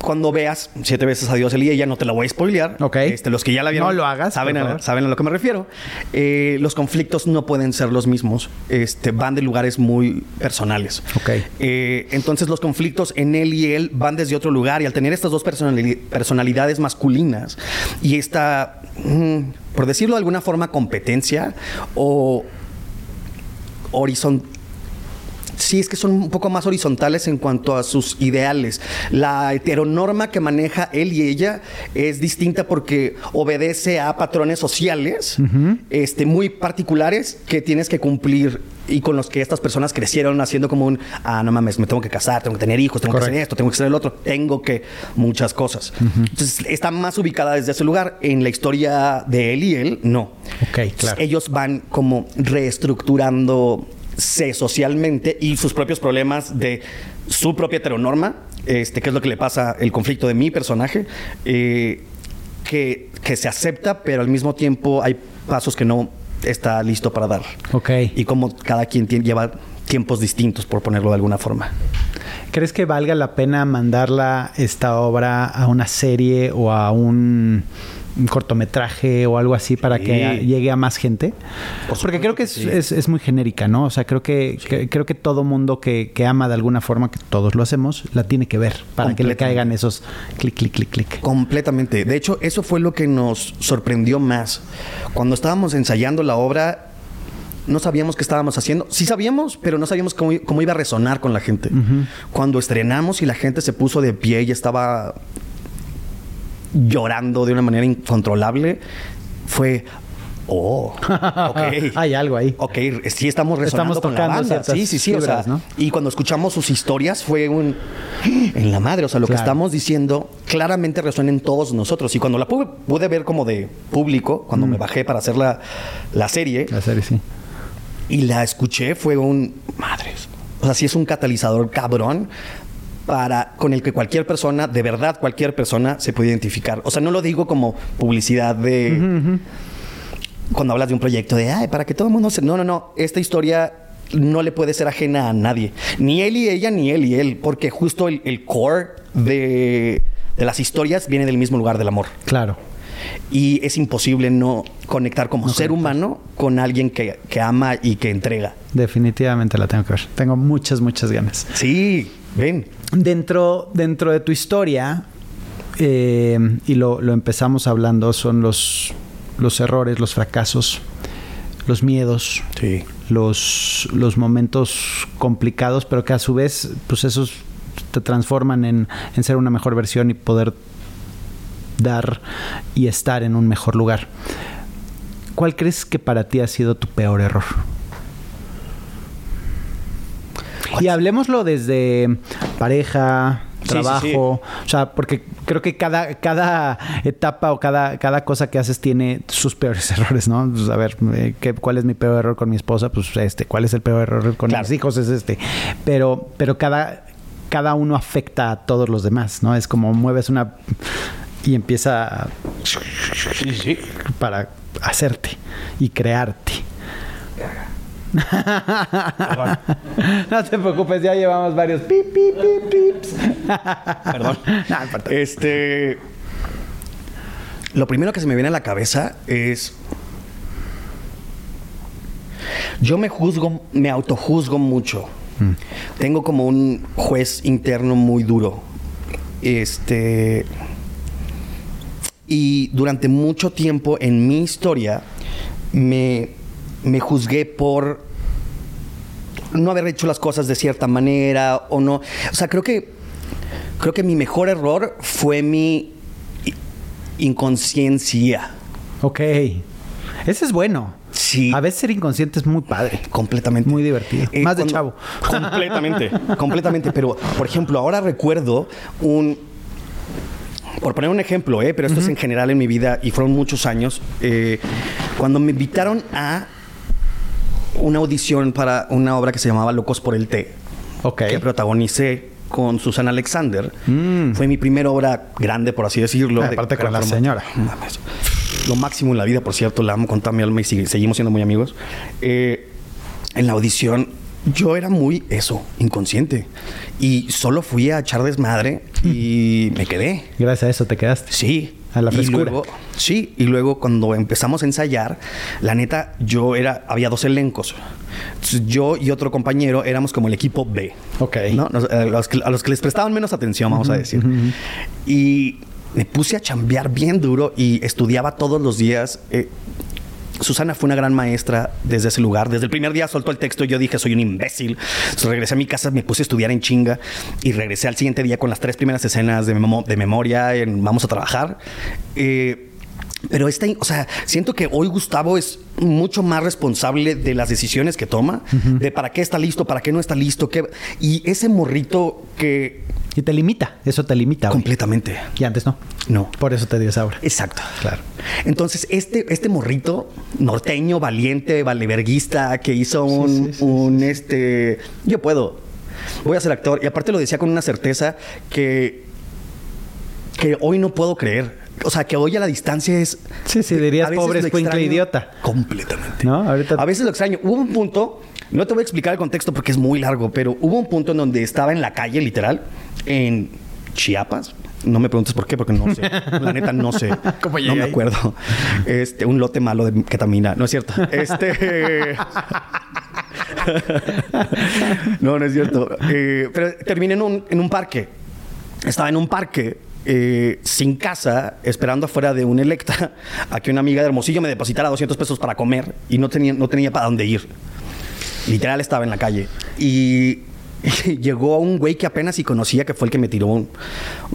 Cuando veas siete veces a Dios el y ella, no te la voy a spoilear. Ok. Este, los que ya la vieron. No lo hagas, Saben, a, favor. saben a lo que me refiero. Eh, los conflictos no pueden ser los mismos. Este, van de lugares muy personales. Ok. Eh, entonces los conflictos en él y él van desde otro lugar y al tener estas dos personali- personalidades masculinas y esta, mm, por decirlo de alguna forma, competencia o horizontal. Sí, es que son un poco más horizontales en cuanto a sus ideales. La heteronorma que maneja él y ella es distinta porque obedece a patrones sociales este, muy particulares que tienes que cumplir y con los que estas personas crecieron haciendo como un, ah, no mames, me tengo que casar, tengo que tener hijos, tengo que hacer esto, tengo que hacer el otro, tengo que muchas cosas. Entonces, está más ubicada desde ese lugar. En la historia de él y él, no. Ok, claro. Ellos van como reestructurando socialmente y sus propios problemas de su propia heteronorma, este, que es lo que le pasa el conflicto de mi personaje, eh, que, que se acepta, pero al mismo tiempo hay pasos que no está listo para dar. Ok. Y como cada quien tiene- lleva tiempos distintos, por ponerlo de alguna forma. ¿Crees que valga la pena mandarla esta obra a una serie o a un, un cortometraje o algo así para Sí. que llegue a más gente? Por Porque creo que, es, sí. es- es muy genérica, ¿no? O sea, creo que, que- creo que todo mundo que, que ama de alguna forma, que todos lo hacemos, la tiene que ver para que le caigan esos clic, clic, clic, clic. Completamente. De hecho, eso fue lo que nos sorprendió más. Cuando estábamos ensayando la obra, no sabíamos qué estábamos haciendo. Sí sabíamos, pero no sabíamos cómo, cómo iba a resonar con la gente. Cuando estrenamos y la gente se puso de pie y estaba llorando de una manera incontrolable, fue... Oh, ok. Hay algo ahí. Ok, sí estamos resonando Estamos con la tocando banda. Sí, sí, sí. o sea, fibras, ¿no? Y cuando escuchamos sus historias fue un... En la madre, o sea, lo que estamos diciendo claramente resuena en todos nosotros. Y cuando la pude, pude ver como de público, cuando Mm. me bajé para hacer la, la serie La serie, sí. y la escuché, fue un... Madres. O sea, sí es un catalizador cabrón para con el que cualquier persona, de verdad cualquier persona, se puede identificar. O sea, no lo digo como publicidad de... Cuando hablas de un proyecto de, ay, para que todo el mundo se... No, no, no. Esta historia no le puede ser ajena a nadie. Ni él y ella, ni él y él. Porque justo el, el core de, de las historias viene del mismo lugar del amor. Claro. Y es imposible no conectar como ser humano con alguien que, que ama y que entrega. Definitivamente la tengo que ver. Tengo muchas, muchas ganas. Sí, ven. Dentro, dentro de tu historia, eh, y lo, lo empezamos hablando, son los, los errores, los fracasos, los miedos, Sí. los, los momentos complicados, pero que a su vez, pues esos te transforman en, en ser una mejor versión y poder dar y estar en un mejor lugar. ¿Cuál crees que para ti ha sido tu peor error? Y hablemoslo desde pareja, Sí, sí, trabajo, o sea, porque creo que cada, cada etapa o cada, cada cosa que haces tiene sus peores errores, ¿no? Pues, a ver, eh, ¿qué, ¿cuál es mi peor error con mi esposa? Pues este, ¿cuál es el peor error con Claro. mis hijos? Es este. Pero, pero cada, cada uno afecta a todos los demás, ¿no? Es como mueves una y empieza a- para hacerte y crearte. No te preocupes, ya llevamos varios pip, pip, pip, pips. Perdón. No. Este. Lo primero que se me viene a la cabeza es. Yo me juzgo, me autojuzgo mucho. Tengo como un juez interno muy duro. Este. Y durante mucho tiempo en mi historia me, me juzgué por no haber hecho las cosas de cierta manera o no. O sea, creo que creo que mi mejor error fue mi i- inconsciencia. Ok. Ese es bueno. Sí. A veces ser inconsciente es muy padre. Completamente. Muy divertido. Más de cuando- chavo. Completamente. completamente. Pero, por ejemplo, ahora recuerdo un. Por poner un ejemplo, ¿eh? pero esto es en general en mi vida y fueron muchos años. eh, cuando me invitaron a una audición para una obra que se llamaba Locos por el Té, Ok. que protagonicé con Susana Alexander. Mm. Fue mi primera obra grande, por así decirlo. Ah, de- aparte con pero la señora. Mames. Lo máximo en la vida, por cierto, la amo con toda mi alma y sigue- seguimos siendo muy amigos. Eh, en la audición, yo era muy eso, inconsciente. Y solo fui a echar desmadre y me quedé. Gracias a eso te quedaste. Sí. A la Y frescura. luego- sí, y luego cuando empezamos a ensayar, la neta, yo era, había dos elencos. Yo y otro compañero éramos como el equipo B. Ok. ¿no? Nos- a, los que, a los que les prestaban menos atención, vamos a decir. Y me puse a chambear bien duro y estudiaba todos los días. eh, Susana fue una gran maestra desde ese lugar. Desde el primer día soltó el texto y yo dije, soy un imbécil. Entonces regresé a mi casa, me puse a estudiar en chinga y regresé al siguiente día con las tres primeras escenas de, de memoria en Vamos a trabajar. Eh, pero esta, o sea, siento que hoy Gustavo es mucho más responsable de las decisiones que toma, de para qué está listo, para qué no está listo, qué... y ese morrito que Y te limita. Eso te limita. completamente, Y antes no. no. Por eso te dio esa obra. Exacto. Claro. Entonces, este, este morrito norteño, valiente, valeverguista, que hizo un, sí, sí, un este. Yo puedo. Voy a ser actor. Y aparte lo decía con una certeza que. que hoy no puedo creer. O sea, que hoy a la distancia es. Sí, sí, dirías, pobre escuincle idiota. Completamente. ¿No? Ahorita- A veces lo extraño. Hubo un punto No te voy a explicar el contexto porque es muy largo, pero hubo un punto en donde estaba en la calle, literal, en Chiapas. No me preguntes por qué, porque no sé. La neta, no sé. ¿Cómo no me ahí? acuerdo. Este, un lote malo de ketamina. No es cierto. Este. no, no es cierto. Eh, pero terminé en un, en un parque. Estaba en un parque eh, sin casa, esperando afuera de un Electra a que una amiga de Hermosillo me depositara 200 pesos para comer y no tenía, no tenía para dónde ir. Literal estaba en la calle. Y, llegó un güey que apenas si conocía, que fue el que me tiró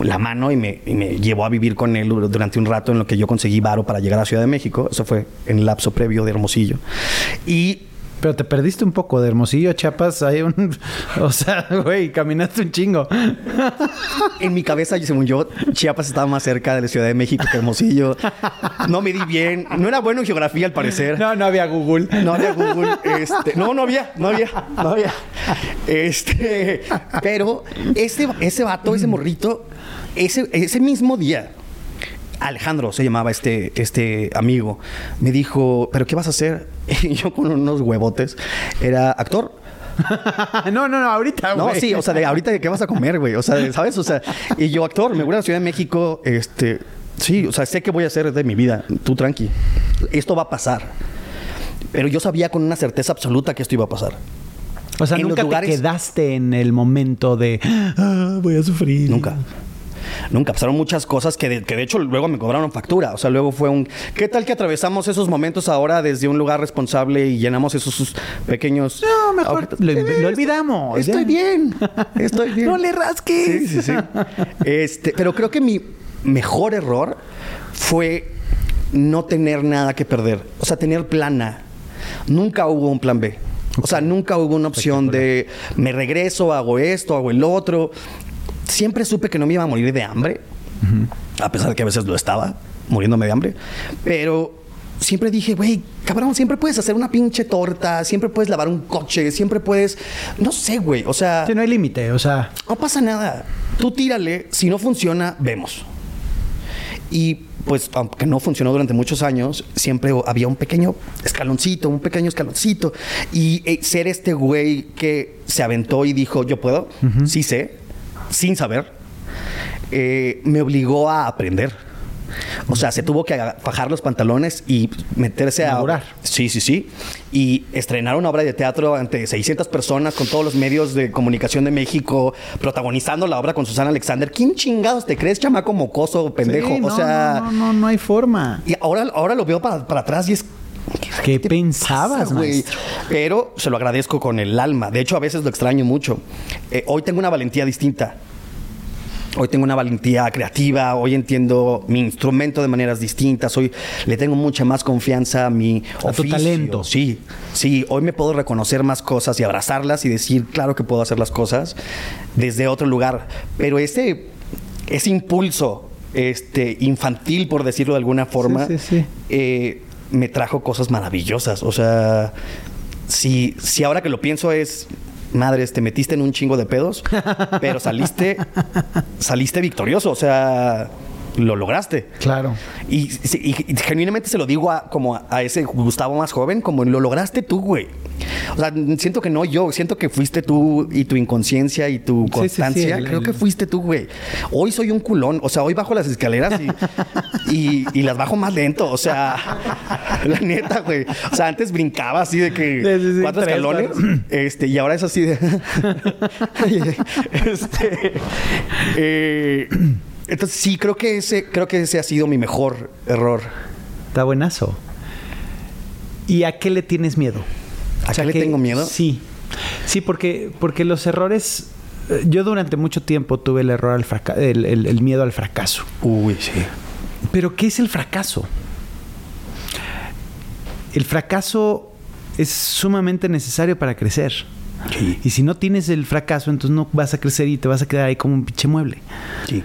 la mano y me, y me llevó a vivir con él durante un rato en lo que yo conseguí varo para llegar a Ciudad de México. Eso fue en el lapso previo de Hermosillo. Y Pero te perdiste un poco de Hermosillo, Chiapas. Hay un... O sea, güey, caminaste un chingo. en mi cabeza, según yo, Chiapas estaba más cerca de la Ciudad de México que Hermosillo. No me di bien. No era bueno en geografía, al parecer. No, no había Google. No había Google. Este, no, no había, no había, no había. Este, pero ese, ese vato, ese morrito, ese, ese mismo día, Alejandro se llamaba este, este amigo, me dijo, ¿pero qué vas a hacer? Y yo con unos huevotes, era actor. no, no, no, ahorita, No, güey. sí, o sea, de ahorita qué vas a comer, güey. O sea, ¿sabes? O sea, y yo actor, me voy a la Ciudad de México, este, sí, o sea, sé qué voy a hacer de mi vida. Tú tranqui. Esto va a pasar. Pero yo sabía con una certeza absoluta que esto iba a pasar. O sea, en nunca lugares- te quedaste en el momento de "Ah, voy a sufrir. Nunca. Nunca. Pasaron muchas cosas que de, que de hecho luego me cobraron factura. O sea, luego fue un... ¿Qué tal que atravesamos esos momentos ahora desde un lugar responsable y llenamos esos pequeños... No, mejor lo, lo olvidamos. Estoy ya. bien. Estoy bien. No le rasques. Sí, sí, sí. Este, pero creo que mi mejor error fue no tener nada que perder. O sea, tener plan A. Nunca hubo un plan B. O sea, nunca hubo una opción de me regreso, hago esto, hago el otro. Siempre supe que no me iba a morir de hambre, a pesar de que a veces lo estaba, muriéndome de hambre. Pero siempre dije, güey, cabrón, siempre puedes hacer una pinche torta, siempre puedes lavar un coche, siempre puedes, no sé, güey. O sea, Sí, no hay límite, o sea. no pasa nada. Tú tírale, si no funciona, vemos. Y pues, aunque no funcionó durante muchos años, siempre había un pequeño escaloncito, un pequeño escaloncito. Y eh, ser este güey que se aventó y dijo, yo puedo, sí sé, sin saber, eh, me obligó a aprender. O sea, se tuvo que fajar los pantalones y meterse a... Laburar. Sí, sí, sí. Y estrenar una obra de teatro ante 600 personas con todos los medios de comunicación de México, protagonizando la obra con Susana Alexander. ¿Quién chingados te crees, chamaco mocoso, pendejo? Sí, o no, sea, No, no, no hay forma. y ahora, ahora lo veo para, para atrás y es... ¿Qué te pensabas, güey? Pero se lo agradezco con el alma. De hecho, a veces lo extraño mucho. Eh, hoy tengo una valentía distinta. Hoy tengo una valentía creativa, hoy entiendo mi instrumento de maneras distintas, hoy le tengo mucha más confianza a mi A tu oficio. talento. Sí, sí, hoy me puedo reconocer más cosas y abrazarlas y decir, claro que puedo hacer las cosas desde otro lugar. Pero ese, ese impulso este, infantil, por decirlo de alguna forma, sí, sí. eh, me trajo cosas maravillosas. O sea, si, si ahora que lo pienso es, madres, te metiste en un chingo de pedos, pero saliste, saliste victorioso. O sea, lo lograste. Claro. Y, y- y genuinamente se lo digo a, como a, a ese Gustavo más joven, como lo lograste tú, güey. O sea, siento que no yo, siento que fuiste tú y tu inconsciencia y tu Sí, sí, sí, constancia. el- Creo el- que fuiste tú, güey. Hoy soy un culón. O sea, hoy bajo las escaleras y, las bajo más lento. O sea, la neta, güey. O sea, antes brincaba así de que cuatro tres, escalones. cuatro. Este, y ahora es así de. este. eh, entonces, sí, creo que ese, creo que ese ha sido mi mejor error. Está buenazo. ¿Y a qué le tienes miedo? ¿A qué le tengo miedo? Sí. Sí, porque, porque los errores. eh, Yo durante mucho tiempo tuve el error al fraca- el, el- el miedo al fracaso. Uy, sí. Pero, ¿qué es el fracaso? El fracaso es sumamente necesario para crecer. Sí. Y si no tienes el fracaso, entonces no vas a crecer y te vas a quedar ahí como un pinche mueble. Sí.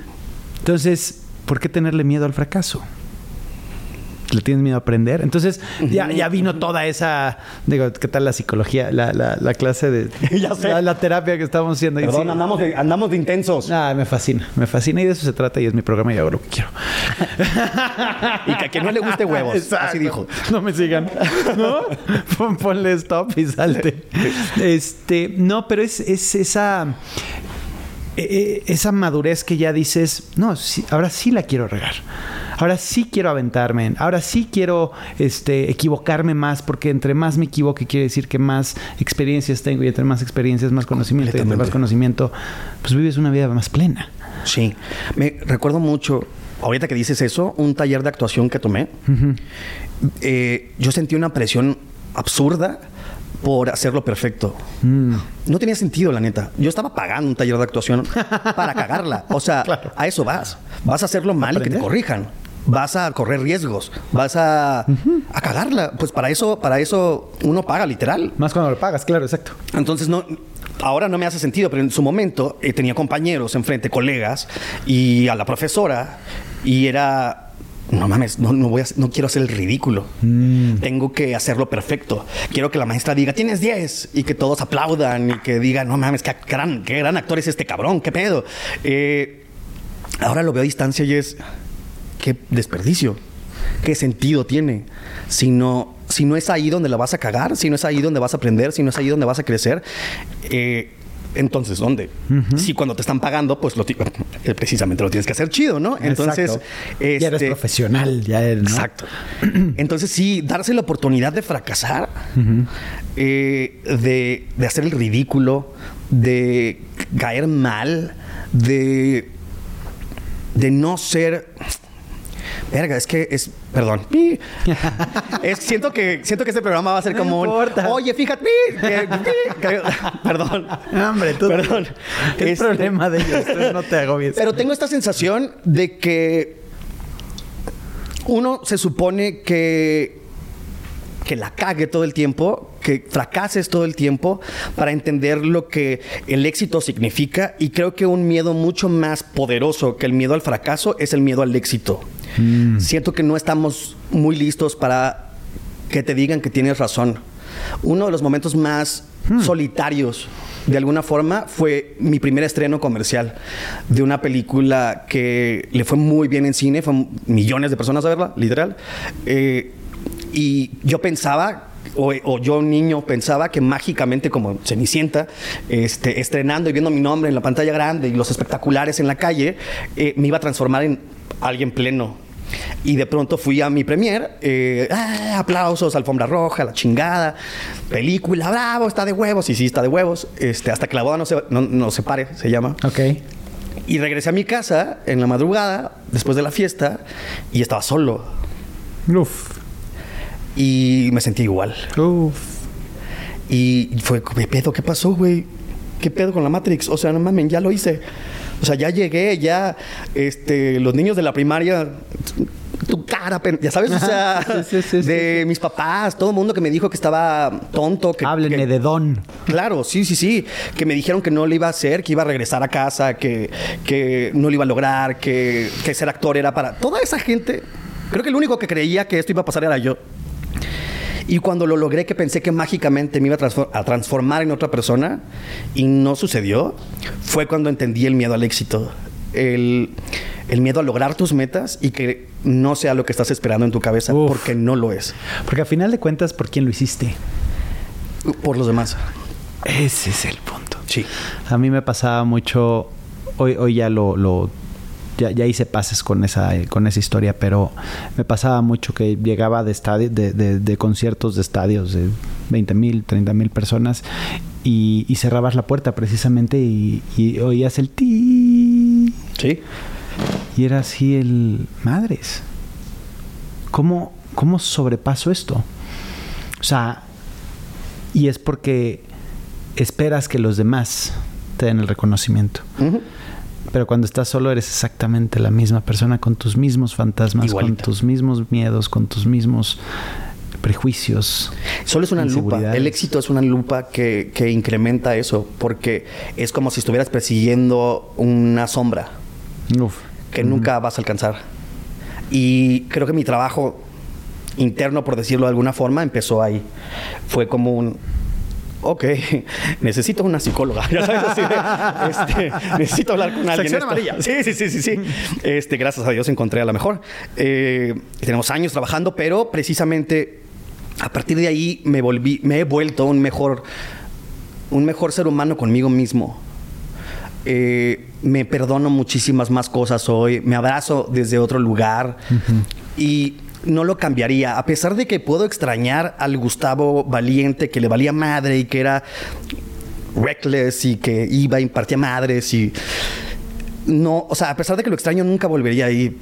Entonces, ¿por qué tenerle miedo al fracaso? le tienes miedo a aprender. Entonces, ya, ya vino toda esa, digo, ¿qué tal la psicología? La, la, la clase de... Ya sé. La, la terapia que estamos haciendo. Perdón, sí, andamos, de, andamos de intensos. Ah, me fascina, me fascina y de eso se trata y es mi programa y hago lo que quiero. Y que a quien no le guste huevos. Exacto. Así dijo. No me sigan. ¿No? Pon- ponle stop y salte. Este, no, pero es, es esa. Eh, eh, esa madurez que ya dices, no, sí, ahora sí la quiero regar. Ahora sí quiero aventarme. Ahora sí quiero este, equivocarme más, porque entre más me equivoque, quiere decir que más experiencias tengo y entre más experiencias, más conocimiento. Y entre más conocimiento, pues vives una vida más plena. Sí. Me recuerdo mucho, ahorita que dices eso, un taller de actuación que tomé. Eh, yo sentí una presión absurda por hacerlo perfecto. No tenía sentido, la neta. Yo estaba pagando un taller de actuación para cagarla. O sea, a eso vas. Vas a hacerlo mal y que te corrijan. Vas a correr riesgos. Vas a, a cagarla. Pues para eso, para eso uno paga, literal. Más cuando lo pagas, claro, exacto. Entonces no, ahora no me hace sentido, pero en su momento eh, tenía compañeros enfrente, colegas y a la profesora y era no mames, no, no voy a, no quiero hacer el ridículo. Tengo que hacerlo perfecto. Quiero que la maestra diga, tienes 10 y que todos aplaudan y que digan, no mames, qué gran, qué gran actor es este cabrón, qué pedo. Eh, ahora lo veo a distancia y es, qué desperdicio. ¿Qué sentido tiene? Si no, si no es ahí donde la vas a cagar, si no es ahí donde vas a aprender, si no es ahí donde vas a crecer, eh, entonces, ¿dónde? Si cuando te están pagando, pues lo eh, precisamente lo tienes que hacer chido, ¿no? Entonces, ya eres este, profesional, ya eres, ¿no? Exacto. Entonces, sí, darse la oportunidad de fracasar, eh, de, de hacer el ridículo, de caer mal, de, de no ser. Verga, es que es. Perdón. Es- siento, que, siento que este programa va a ser No como importa. un. Oye, fíjate. que- perdón. Hombre, tú. Perdón. ¿Qué Este- problema de ellos? No te agobies. pero tengo esta sensación de que uno se supone que que la cague todo el tiempo, que fracases todo el tiempo para entender lo que el éxito significa y creo que un miedo mucho más poderoso que el miedo al fracaso es el miedo al éxito. Siento que no estamos muy listos para que te digan que tienes razón. Uno de los momentos más solitarios de alguna forma fue mi primer estreno comercial de una película que le fue muy bien en cine, fue millones de personas a verla, literal. Eh, y yo pensaba, o, o yo niño pensaba que mágicamente como Cenicienta, este, estrenando y viendo mi nombre en la pantalla grande y los espectaculares en la calle, eh, me iba a transformar en alguien pleno. Y de pronto fui a mi premier, eh, ah, aplausos, alfombra roja, la chingada, película, bravo, está de huevos, y sí, está de huevos, este, hasta que la boda no se, no, no se pare, se llama. Ok. Y regresé a mi casa en la madrugada, después de la fiesta, y estaba solo. Uf. Y me sentí igual. Uf. Y fue, ¿qué pedo? ¿Qué pasó, güey? ¿Qué pedo con la Matrix? O sea, no mames, ya lo hice. O sea, ya llegué, ya, este, los niños de la primaria, tu cara, ya sabes, o sea, Sí, sí, sí, de mis papás, todo el mundo que me dijo que estaba tonto, que... Háblenme que- de Don. Claro, sí, sí, sí. Que me dijeron que no lo iba a hacer, que iba a regresar a casa, que, que no lo iba a lograr, que, que ser actor era para. Toda esa gente. Creo que el único que creía que esto iba a pasar era yo. Y cuando lo logré, que pensé que mágicamente me iba a, a transformar en otra persona y no sucedió, fue cuando entendí el miedo al éxito. El, el miedo a lograr tus metas y que no sea lo que estás esperando en tu cabeza, Uf. porque no lo es. Porque a final de cuentas, ¿por quién lo hiciste? Por los demás. Ese es el punto. Sí. A mí me pasaba mucho. Hoy, hoy ya lo. lo- ya, ya hice pases con esa, con esa historia, pero me pasaba mucho que llegaba de, estadio, de, de- de conciertos de estadios de 20 mil, 30 mil personas y, y cerrabas la puerta precisamente y, y oías el ti. Sí. Y era así el. Madres. ¿Cómo, cómo sobrepaso esto? O sea, y es porque esperas que los demás te den el reconocimiento. Pero cuando estás solo eres exactamente la misma persona con tus mismos fantasmas, Igualita. con tus mismos miedos, con tus mismos prejuicios. Solo es una lupa. El éxito es una lupa que, que incrementa eso, porque es como si estuvieras persiguiendo una sombra Uf. que nunca vas a alcanzar. Y creo que mi trabajo interno, por decirlo de alguna forma, empezó ahí. Fue como un, ok, necesito una psicóloga. Ya sabes, así de, este, necesito hablar con alguien. Sección amarilla. Sí, sí, sí, sí, sí. Este, gracias a Dios encontré a la mejor. Eh, tenemos años trabajando, pero precisamente a partir de ahí me volví, me he vuelto un mejor, un mejor ser humano conmigo mismo. Eh, me perdono muchísimas más cosas hoy, me abrazo desde otro lugar y no lo cambiaría. A pesar de que puedo extrañar al Gustavo valiente que le valía madre y que era reckless y que iba a impartir madres y no, o sea, a pesar de que lo extraño nunca volvería ahí.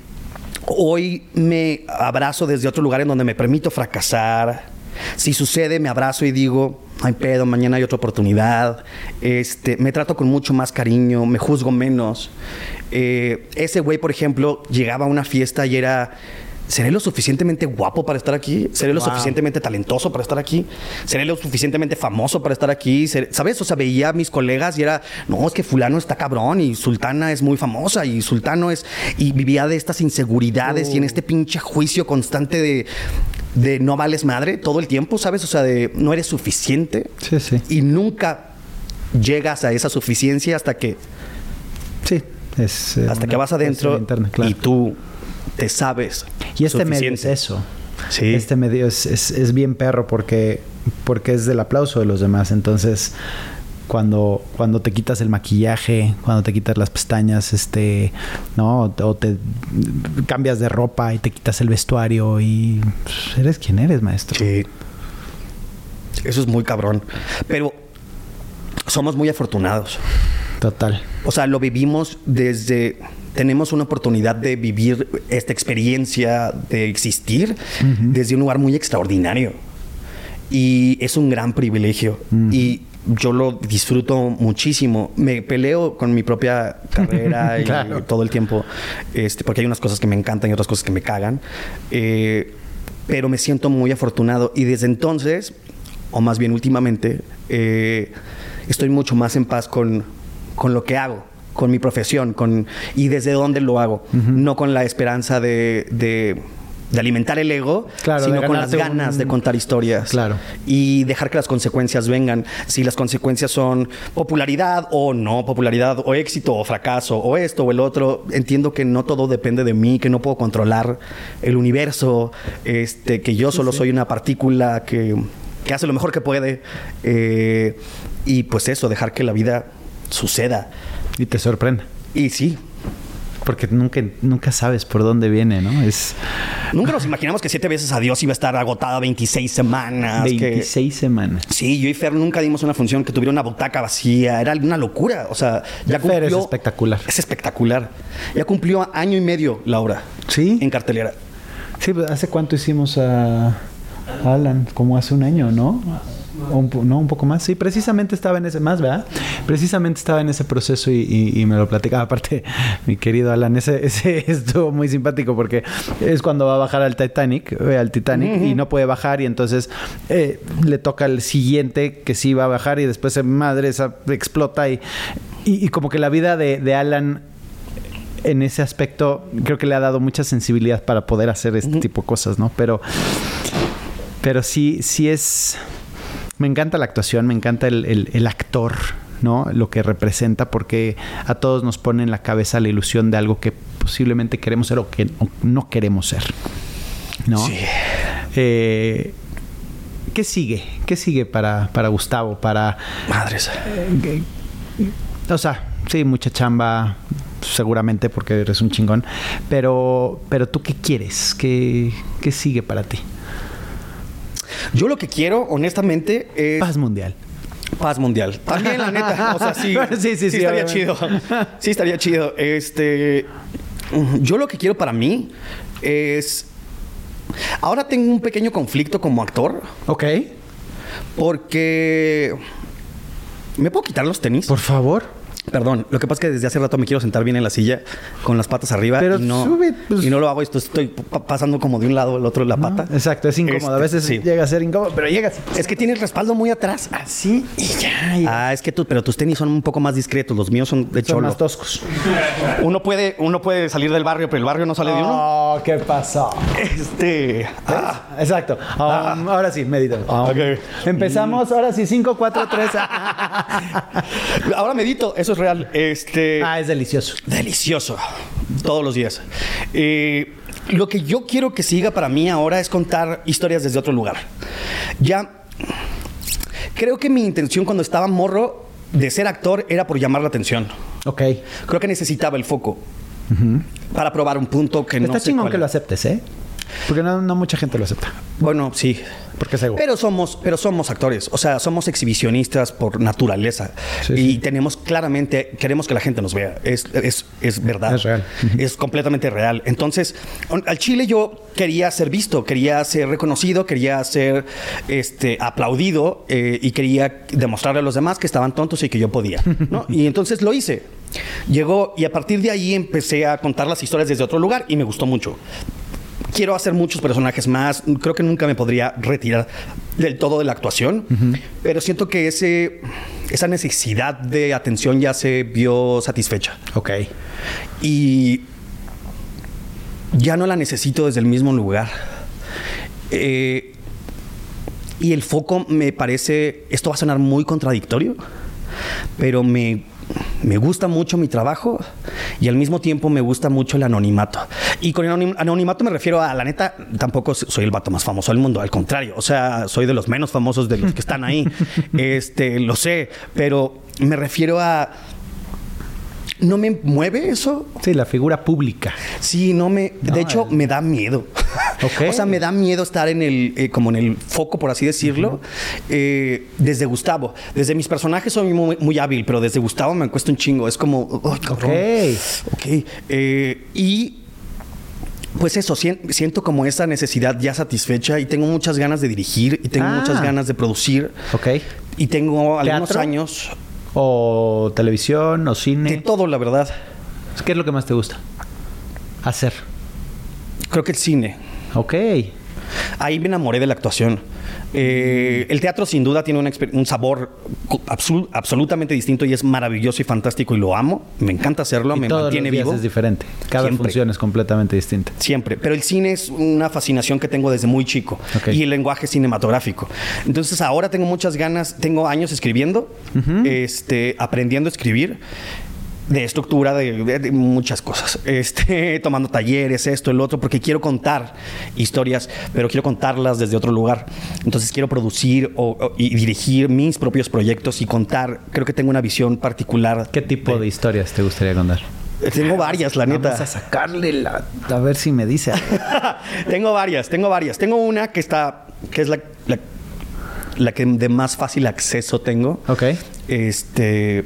Hoy me abrazo desde otro lugar en donde me permito fracasar. Si sucede, me abrazo y digo, hay pedo, mañana hay otra oportunidad. Este, me trato con mucho más cariño, me juzgo menos. Eh, ese güey, por ejemplo, llegaba a una fiesta y era ¿Seré lo suficientemente guapo para estar aquí? ¿Seré lo suficientemente talentoso para estar aquí? ¿Seré lo suficientemente famoso para estar aquí? ¿Sabes? O sea, veía a mis colegas y era, no, es que fulano está cabrón y Sultana es muy famosa y Sultano es... Y vivía de estas inseguridades y en este pinche juicio constante de, de no vales madre todo el tiempo, ¿sabes? O sea, de no eres suficiente. Sí, sí. Y nunca llegas a esa suficiencia hasta que... Sí. Es, eh, hasta que vas adentro y tú te sabes. Y este medio es eso. Sí. Este medio es, es, bien perro porque, porque es del aplauso de los demás. Entonces, cuando, cuando te quitas el maquillaje, cuando te quitas las pestañas, este, ¿no? O te cambias de ropa y te quitas el vestuario y pues, eres quien eres, maestro. Sí. Eso es muy cabrón. Pero somos muy afortunados. Total. O sea, lo vivimos desde tenemos una oportunidad de vivir esta experiencia, de existir desde un lugar muy extraordinario. Y es un gran privilegio. Y yo lo disfruto muchísimo. Me peleo con mi propia carrera y todo el tiempo, este, porque hay unas cosas que me encantan y otras cosas que me cagan. Eh, pero me siento muy afortunado. Y desde entonces, o más bien últimamente, eh, estoy mucho más en paz con, con lo que hago con mi profesión con, y desde dónde lo hago. No con la esperanza de, de, alimentar el ego, sino con las ganas de contar historias. Claro. Y dejar que las consecuencias vengan. Si las consecuencias son popularidad o no popularidad, o éxito o fracaso, o esto o el otro, entiendo que no todo depende de mí, que no puedo controlar el universo, este, que yo solo soy una partícula que, que, hace lo mejor que puede. Eh, y pues eso, dejar que la vida suceda. Y te sorprende. Y sí. Porque nunca, nunca sabes por dónde viene, ¿no? Es... Nunca nos imaginamos que siete veces a Dios iba a estar agotada 26 semanas. 26 semanas. Sí, yo y Fer nunca dimos una función que tuviera una butaca vacía. Era una locura. O sea, ya cumplió... es espectacular. Es espectacular. Ya cumplió año y medio la obra. Sí. En cartelera. Sí, pues, ¿hace cuánto hicimos a Alan? Como hace un año, ¿no? Un, no, un poco más. Sí, precisamente estaba en ese, más, ¿verdad? Precisamente estaba en ese proceso y, me lo platicaba. Aparte, mi querido Alan, ese, ese, estuvo muy simpático porque es cuando va a bajar al Titanic, eh, al Titanic, y no puede bajar y entonces eh, le toca al siguiente que sí va a bajar y después se madre esa explota y, y, como que la vida de, de Alan en ese aspecto creo que le ha dado mucha sensibilidad para poder hacer este tipo de cosas, ¿no? Pero, pero sí, sí es me encanta la actuación, me encanta el, actor, ¿no? Lo que representa, porque a todos nos pone en la cabeza la ilusión de algo que posiblemente queremos ser o que no queremos ser, ¿no? Sí. Eh, ¿Qué sigue? ¿Qué sigue para, para Gustavo? Para. Madres. Eh, o sea, sí, mucha chamba, seguramente porque eres un chingón. Pero, pero tú qué quieres? ¿Qué, qué sigue para ti? Yo lo que quiero, honestamente, es. Paz mundial. Paz mundial. También, la neta. O sea, sí. sí, sí, sí, estaría chido. Sí, estaría chido. Este. Yo lo que quiero para mí es. Ahora tengo un pequeño conflicto como actor. Ok. Porque. ¿Me puedo quitar los tenis? Por favor. Perdón, lo que pasa es que desde hace rato me quiero sentar bien en la silla con las patas arriba Pero y, no, sube, pues. y no lo hago. Esto estoy pa- pasando como de un lado al otro la pata. Exacto, es incómodo. a Este, veces sí. llega a ser incómodo, pero llega así. Es que tiene el respaldo muy atrás. Así y ya. Ah, es que tú, pero tus tenis son un poco más discretos. Los míos son de Son cholo. más toscos. Uno puede, uno puede salir del barrio, pero el barrio no sale de uno. Oh, ¿qué pasó? Este. ah, Exacto. Um, ahora sí, medita. Um. Empezamos, ahora sí, 5, 4, 3. ahora medito, eso es real. Este. ah, es delicioso. Delicioso. Todos los días. Eh, lo que yo quiero que siga para mí ahora es contar historias desde otro lugar. Ya. Creo que mi intención cuando estaba morro de ser actor era por llamar la atención. Ok. Creo que necesitaba el foco para probar un punto que no Está chingón que lo es. aceptes, ¿eh? Porque no, no mucha gente lo acepta. Bueno, sí. Porque es ego. Pero somos, pero somos actores, o sea, somos exhibicionistas por naturaleza Sí, y sí. tenemos claramente, queremos que la gente nos vea, es, es, es verdad, Es real. es completamente real. Entonces, on- al Chile yo quería ser visto, quería ser reconocido, quería ser este, aplaudido eh, y quería demostrarle a los demás que estaban tontos y que yo podía, ¿no? Y entonces lo hice. Llegó y a partir de ahí empecé a contar las historias desde otro lugar y me gustó mucho quiero hacer muchos personajes más. Creo que nunca me podría retirar del todo de la actuación, pero siento que ese, esa necesidad de atención ya se vio satisfecha. Ok. Y ya no la necesito desde el mismo lugar. Eh, y el foco me parece, esto va a sonar muy contradictorio, pero me, me gusta mucho mi trabajo y al mismo tiempo me gusta mucho el anonimato. Y con el anonim- anonimato me refiero a, la neta, tampoco soy el vato más famoso del mundo, al contrario, o sea, soy de los menos famosos de los que están ahí. este, lo sé, pero me refiero a... ¿No me mueve eso? Sí, la figura pública. Sí, no me. No, de hecho, el- me da miedo. O sea, me da miedo estar en el, eh, como en el foco, por así decirlo, eh, desde Gustavo. Desde mis personajes soy muy, muy hábil, pero desde Gustavo me cuesta un chingo. Es como. "Ay, cabrón". Ok. Ok. eh, y. Pues eso, sien- siento como esa necesidad ya satisfecha y tengo muchas ganas de dirigir y tengo Ah. muchas ganas de producir Ok. y tengo algunos ¿Teatro? años O televisión, o de cine. todo, la verdad. ¿Qué es lo que más te gusta? Hacer. Creo que el cine. Ok. Ahí me enamoré de la actuación. Eh, el teatro sin duda tiene un sabor absolutamente distinto y es maravilloso y fantástico y lo amo. Me encanta hacerlo, Y me todos mantiene los días vivo. es diferente. Cada Siempre. función es completamente distinta. Siempre. Pero el cine es una fascinación que tengo desde muy chico. Y el lenguaje cinematográfico. Entonces ahora tengo muchas ganas, tengo años escribiendo, este, aprendiendo a escribir. De estructura, de, de- de muchas cosas. Este, tomando talleres, esto, el otro, porque quiero contar historias, pero quiero contarlas desde otro lugar. Entonces quiero producir o- o- y dirigir mis propios proyectos y contar. Creo que tengo una visión particular. ¿Qué tipo de historias te gustaría contar? Tengo varias, la neta. Vamos a sacarle la... A ver si me dice. algo. tengo varias, tengo varias. Tengo una que está, que es la, la, la que de más fácil acceso tengo. ok. Este,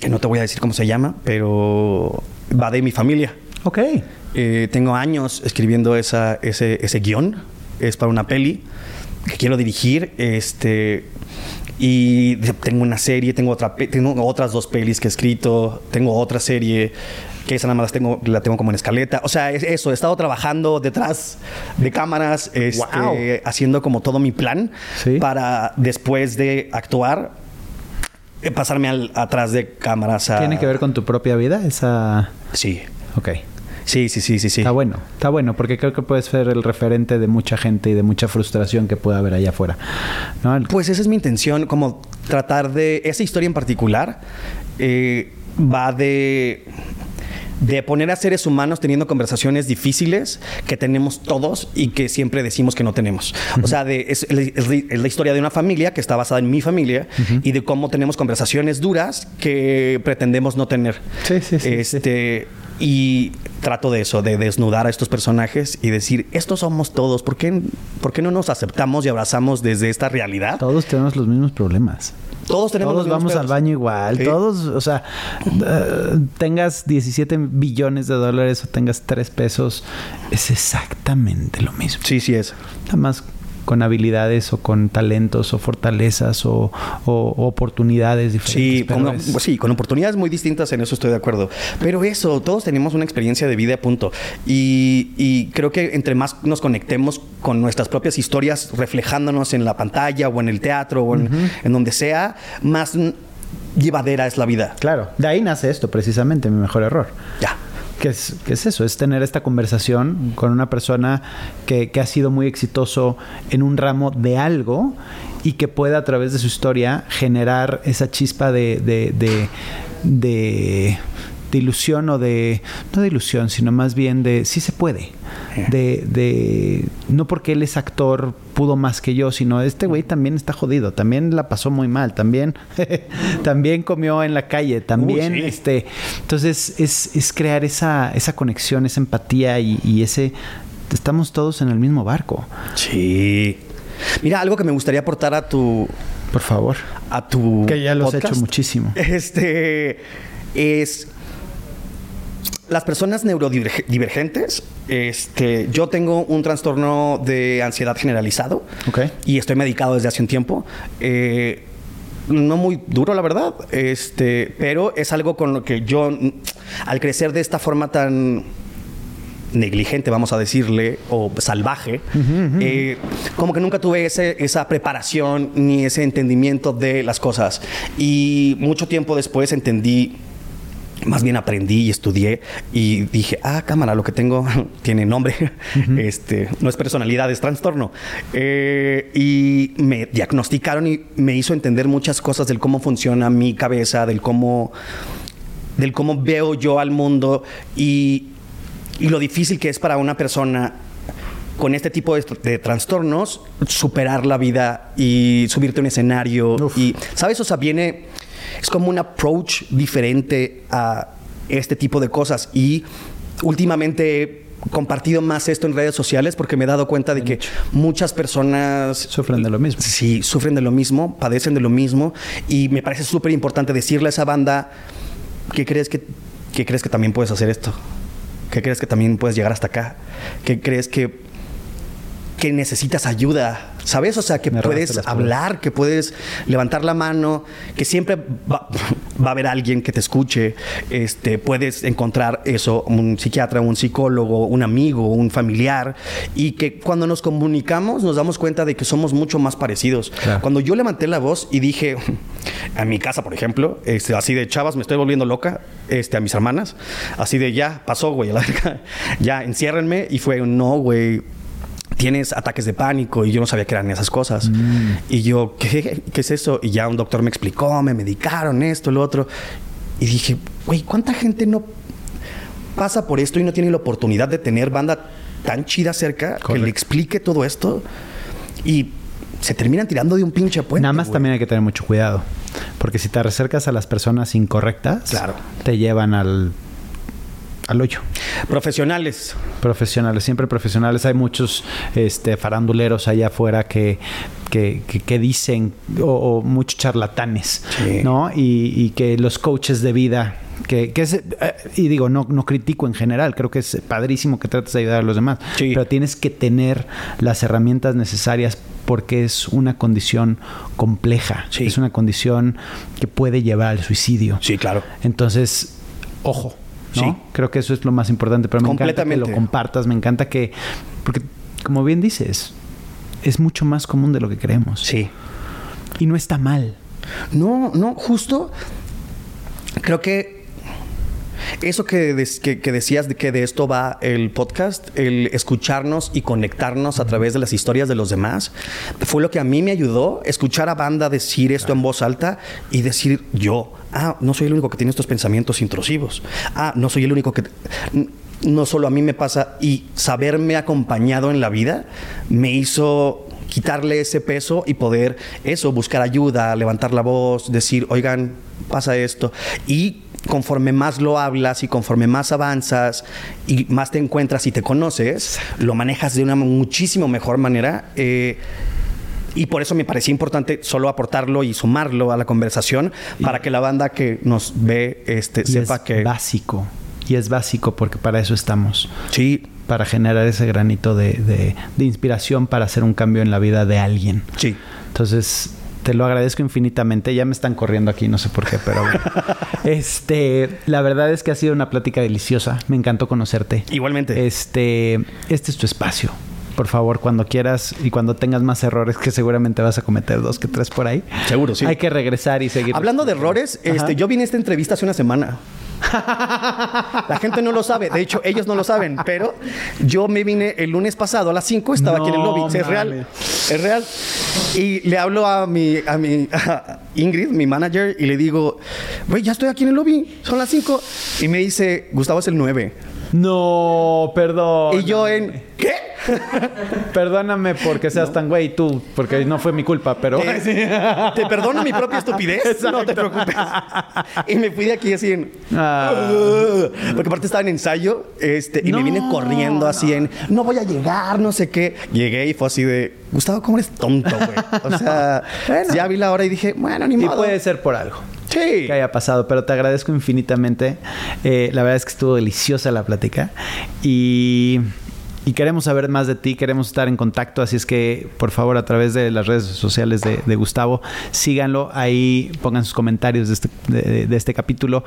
que no te voy a decir cómo se llama, pero va de mi familia. Ok. Eh, tengo años escribiendo esa, ese, ese guion. Es para una peli que quiero dirigir. Este. Y tengo una serie, tengo, otra, tengo otras dos pelis que he escrito, tengo otra serie que esa nada más tengo, la tengo como en escaleta. O sea, es eso, he estado trabajando detrás de cámaras, este, Wow. haciendo como todo mi plan Sí. para después de actuar, pasarme al- atrás de cámaras a... ¿Tiene que ver con tu propia vida? Esa... Sí, Ok. sí, sí, sí, sí. sí. Está bueno. Está bueno porque creo que puedes ser el referente de mucha gente y de mucha frustración que pueda haber allá afuera. ¿No? Pues esa es mi intención, como tratar de... Esa historia en particular eh, va de... De poner a seres humanos teniendo conversaciones difíciles que tenemos todos y que siempre decimos que no tenemos. O sea, de, es, es- es la historia de una familia que está basada en mi familia y de cómo tenemos conversaciones duras que pretendemos no tener. Sí, sí, sí, Este, Y trato de eso, de desnudar a estos personajes y decir, estos somos todos. ¿Por qué, ¿Por qué no nos aceptamos y abrazamos desde esta realidad? Todos tenemos los mismos problemas. Todos tenemos Todos los vamos al baño igual. Sí. Todos, o sea, eh, tengas 17 billones de dólares o tengas 3 pesos, es exactamente lo mismo. Sí, sí es. Nada más con habilidades o con talentos o fortalezas o, oportunidades diferentes. Sí, con, sí, con oportunidades muy distintas, en eso estoy de acuerdo. Pero eso, todos tenemos una experiencia de vida, punto. Y, creo que entre más nos conectemos con nuestras propias historias, reflejándonos en la pantalla o en el teatro o en, en donde sea, más llevadera es la vida. Claro, de ahí nace esto precisamente, mi mejor error. Ya. ¿Qué es, es eso? Es tener esta conversación con una persona que, ha sido muy exitoso en un ramo de algo y que pueda a través de su historia generar esa chispa de, de de ilusión o de, no de ilusión, sino más bien de, sí se puede. De, de, no porque él es actor pudo más que yo, sino este güey también está jodido, también la pasó muy mal, también, también comió en la calle, también, este, entonces es, es, crear esa, esa conexión, esa empatía y, ese, estamos todos en el mismo barco. Sí. Mira, algo que me gustaría aportar a tu... Por favor. A tu... Que ya lo has hecho muchísimo. Este es las personas neurodivergentes, este, yo tengo un trastorno de ansiedad generalizado y estoy medicado desde hace un tiempo. Eh, no muy duro, la verdad, este, pero es algo con lo que yo, al crecer de esta forma tan negligente, vamos a decirle, o salvaje, eh, como que nunca tuve esa preparación ni ese entendimiento de las cosas. Y mucho tiempo después entendí más bien aprendí y estudié y dije, ah, cámara, lo que tengo tiene nombre, este, no es personalidad, es trastorno. Eh, y me diagnosticaron y me hizo entender muchas cosas del cómo funciona mi cabeza, del cómo, del cómo veo yo al mundo y, y lo difícil que es para una persona con este tipo de, trastornos superar la vida y subirte a un escenario y sabes o sea viene es como un approach diferente a este tipo de cosas. Y últimamente he compartido más esto en redes sociales porque me he dado cuenta de que muchas personas sufren de lo mismo. Sí, sufren de lo mismo, padecen de lo mismo y me parece súper importante decirle a esa banda que crees que, que crees que también puedes hacer esto, que crees que también puedes llegar hasta acá, que crees que que necesitas ayuda, ¿sabes? O sea, que puedes hablar, que puedes levantar la mano, que siempre va, a haber alguien que te escuche. Este, puedes encontrar eso, un psiquiatra, un psicólogo, un amigo, un familiar, y que cuando nos comunicamos nos damos cuenta de que somos mucho más parecidos. Cuando yo levanté la voz y dije, a mi casa, por ejemplo, este, así de chavas, me estoy volviendo loca, este, a mis hermanas, así de ya, pasó, güey, ya, enciérrenme, y fue, no, güey tienes ataques de pánico y yo no sabía que eran esas cosas. Mm. Y yo, ¿qué, ¿qué es eso? Y ya un doctor me explicó, me medicaron esto, lo otro. Y dije, güey, ¿cuánta gente no pasa por esto y no tiene la oportunidad de tener banda tan chida cerca que le explique todo esto? Y se terminan tirando de un pinche puente. Nada más también hay que tener mucho cuidado. Porque si te acercas a las personas incorrectas, claro. te llevan al al hoyo. Profesionales. Profesionales, siempre profesionales. Hay muchos este, faranduleros allá afuera que, que, que, dicen, o, muchos charlatanes, ¿no? Y, que los coaches de vida, que, que es, eh, y digo, no, no critico en general, creo que es padrísimo que trates de ayudar a los demás, pero tienes que tener las herramientas necesarias porque es una condición compleja, es una condición que puede llevar al suicidio. Sí, claro. Entonces, ojo, Sí. Creo que eso es lo más importante, pero me encanta que lo compartas, me encanta que, porque como bien dices, es mucho más común de lo que creemos. Sí. Y no está mal. No, no, justo creo que eso que, decías de que de esto va el podcast, el escucharnos y conectarnos a través de las historias de los demás, fue lo que a mí me ayudó, escuchar a banda decir esto en voz alta y decir yo, ah, no soy el único que tiene estos pensamientos intrusivos, ah, no soy el único que... No solo a mí me pasa y saberme acompañado en la vida me hizo quitarle ese peso y poder eso, buscar ayuda, levantar la voz, decir, oigan, pasa esto. Y conforme más lo hablas y conforme más avanzas y más te encuentras y te conoces, lo manejas de una muchísimo mejor manera. Eh, y por eso me parecía importante solo aportarlo y sumarlo a la conversación para que la banda que nos ve este, sepa es que... Básico. Y es básico porque para eso estamos. Sí. para generar ese granito de, de, de inspiración para hacer un cambio en la vida de alguien. Sí. Entonces, te lo agradezco infinitamente. Ya me están corriendo aquí, no sé por qué, pero bueno. este, la verdad es que ha sido una plática deliciosa. Me encantó conocerte. Igualmente. Este, este es tu espacio. Por favor, cuando quieras y cuando tengas más errores, que seguramente vas a cometer dos que tres por ahí. Seguro, sí. Hay que regresar y seguir. Hablando de errores, este, yo vine a esta entrevista hace una semana. La gente no lo sabe, de hecho ellos no lo saben, pero yo me vine el lunes pasado a las 5, estaba aquí en el lobby, es real, es real. Y le hablo a mi, a mi a Ingrid, mi manager, y le digo, güey, ya estoy aquí en el lobby, son las 5. Y me dice, Gustavo es el 9. No, perdón. Y yo en, ¿qué? Perdóname porque seas tan güey tú, porque no fue mi culpa, pero... Eh, te perdono mi propia estupidez, Exacto. no te preocupes. Y me fui de aquí así en... Ah. Porque aparte estaba en ensayo este, y No, me vine corriendo así en... No voy a llegar, no sé qué. Llegué y fue así de... Gustavo, ¿cómo eres tonto, güey? O sea, ya vi la hora y dije, bueno, ni Y modo. puede ser por algo. Sí. que haya pasado, pero te agradezco infinitamente. Eh, la verdad es que estuvo deliciosa la plática y, y queremos saber más de ti, queremos estar en contacto, así es que por favor a través de las redes sociales de, de Gustavo, síganlo, ahí pongan sus comentarios de este, de- de este capítulo,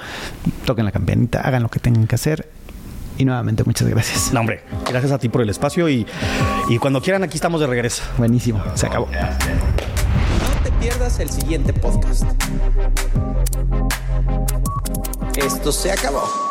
toquen la campanita, hagan lo que tengan que hacer y nuevamente muchas gracias. No, hombre, gracias a ti por el espacio y, y cuando quieran aquí estamos de regreso. Buenísimo, se acabó. No te pierdas el siguiente podcast. Esto se acabó.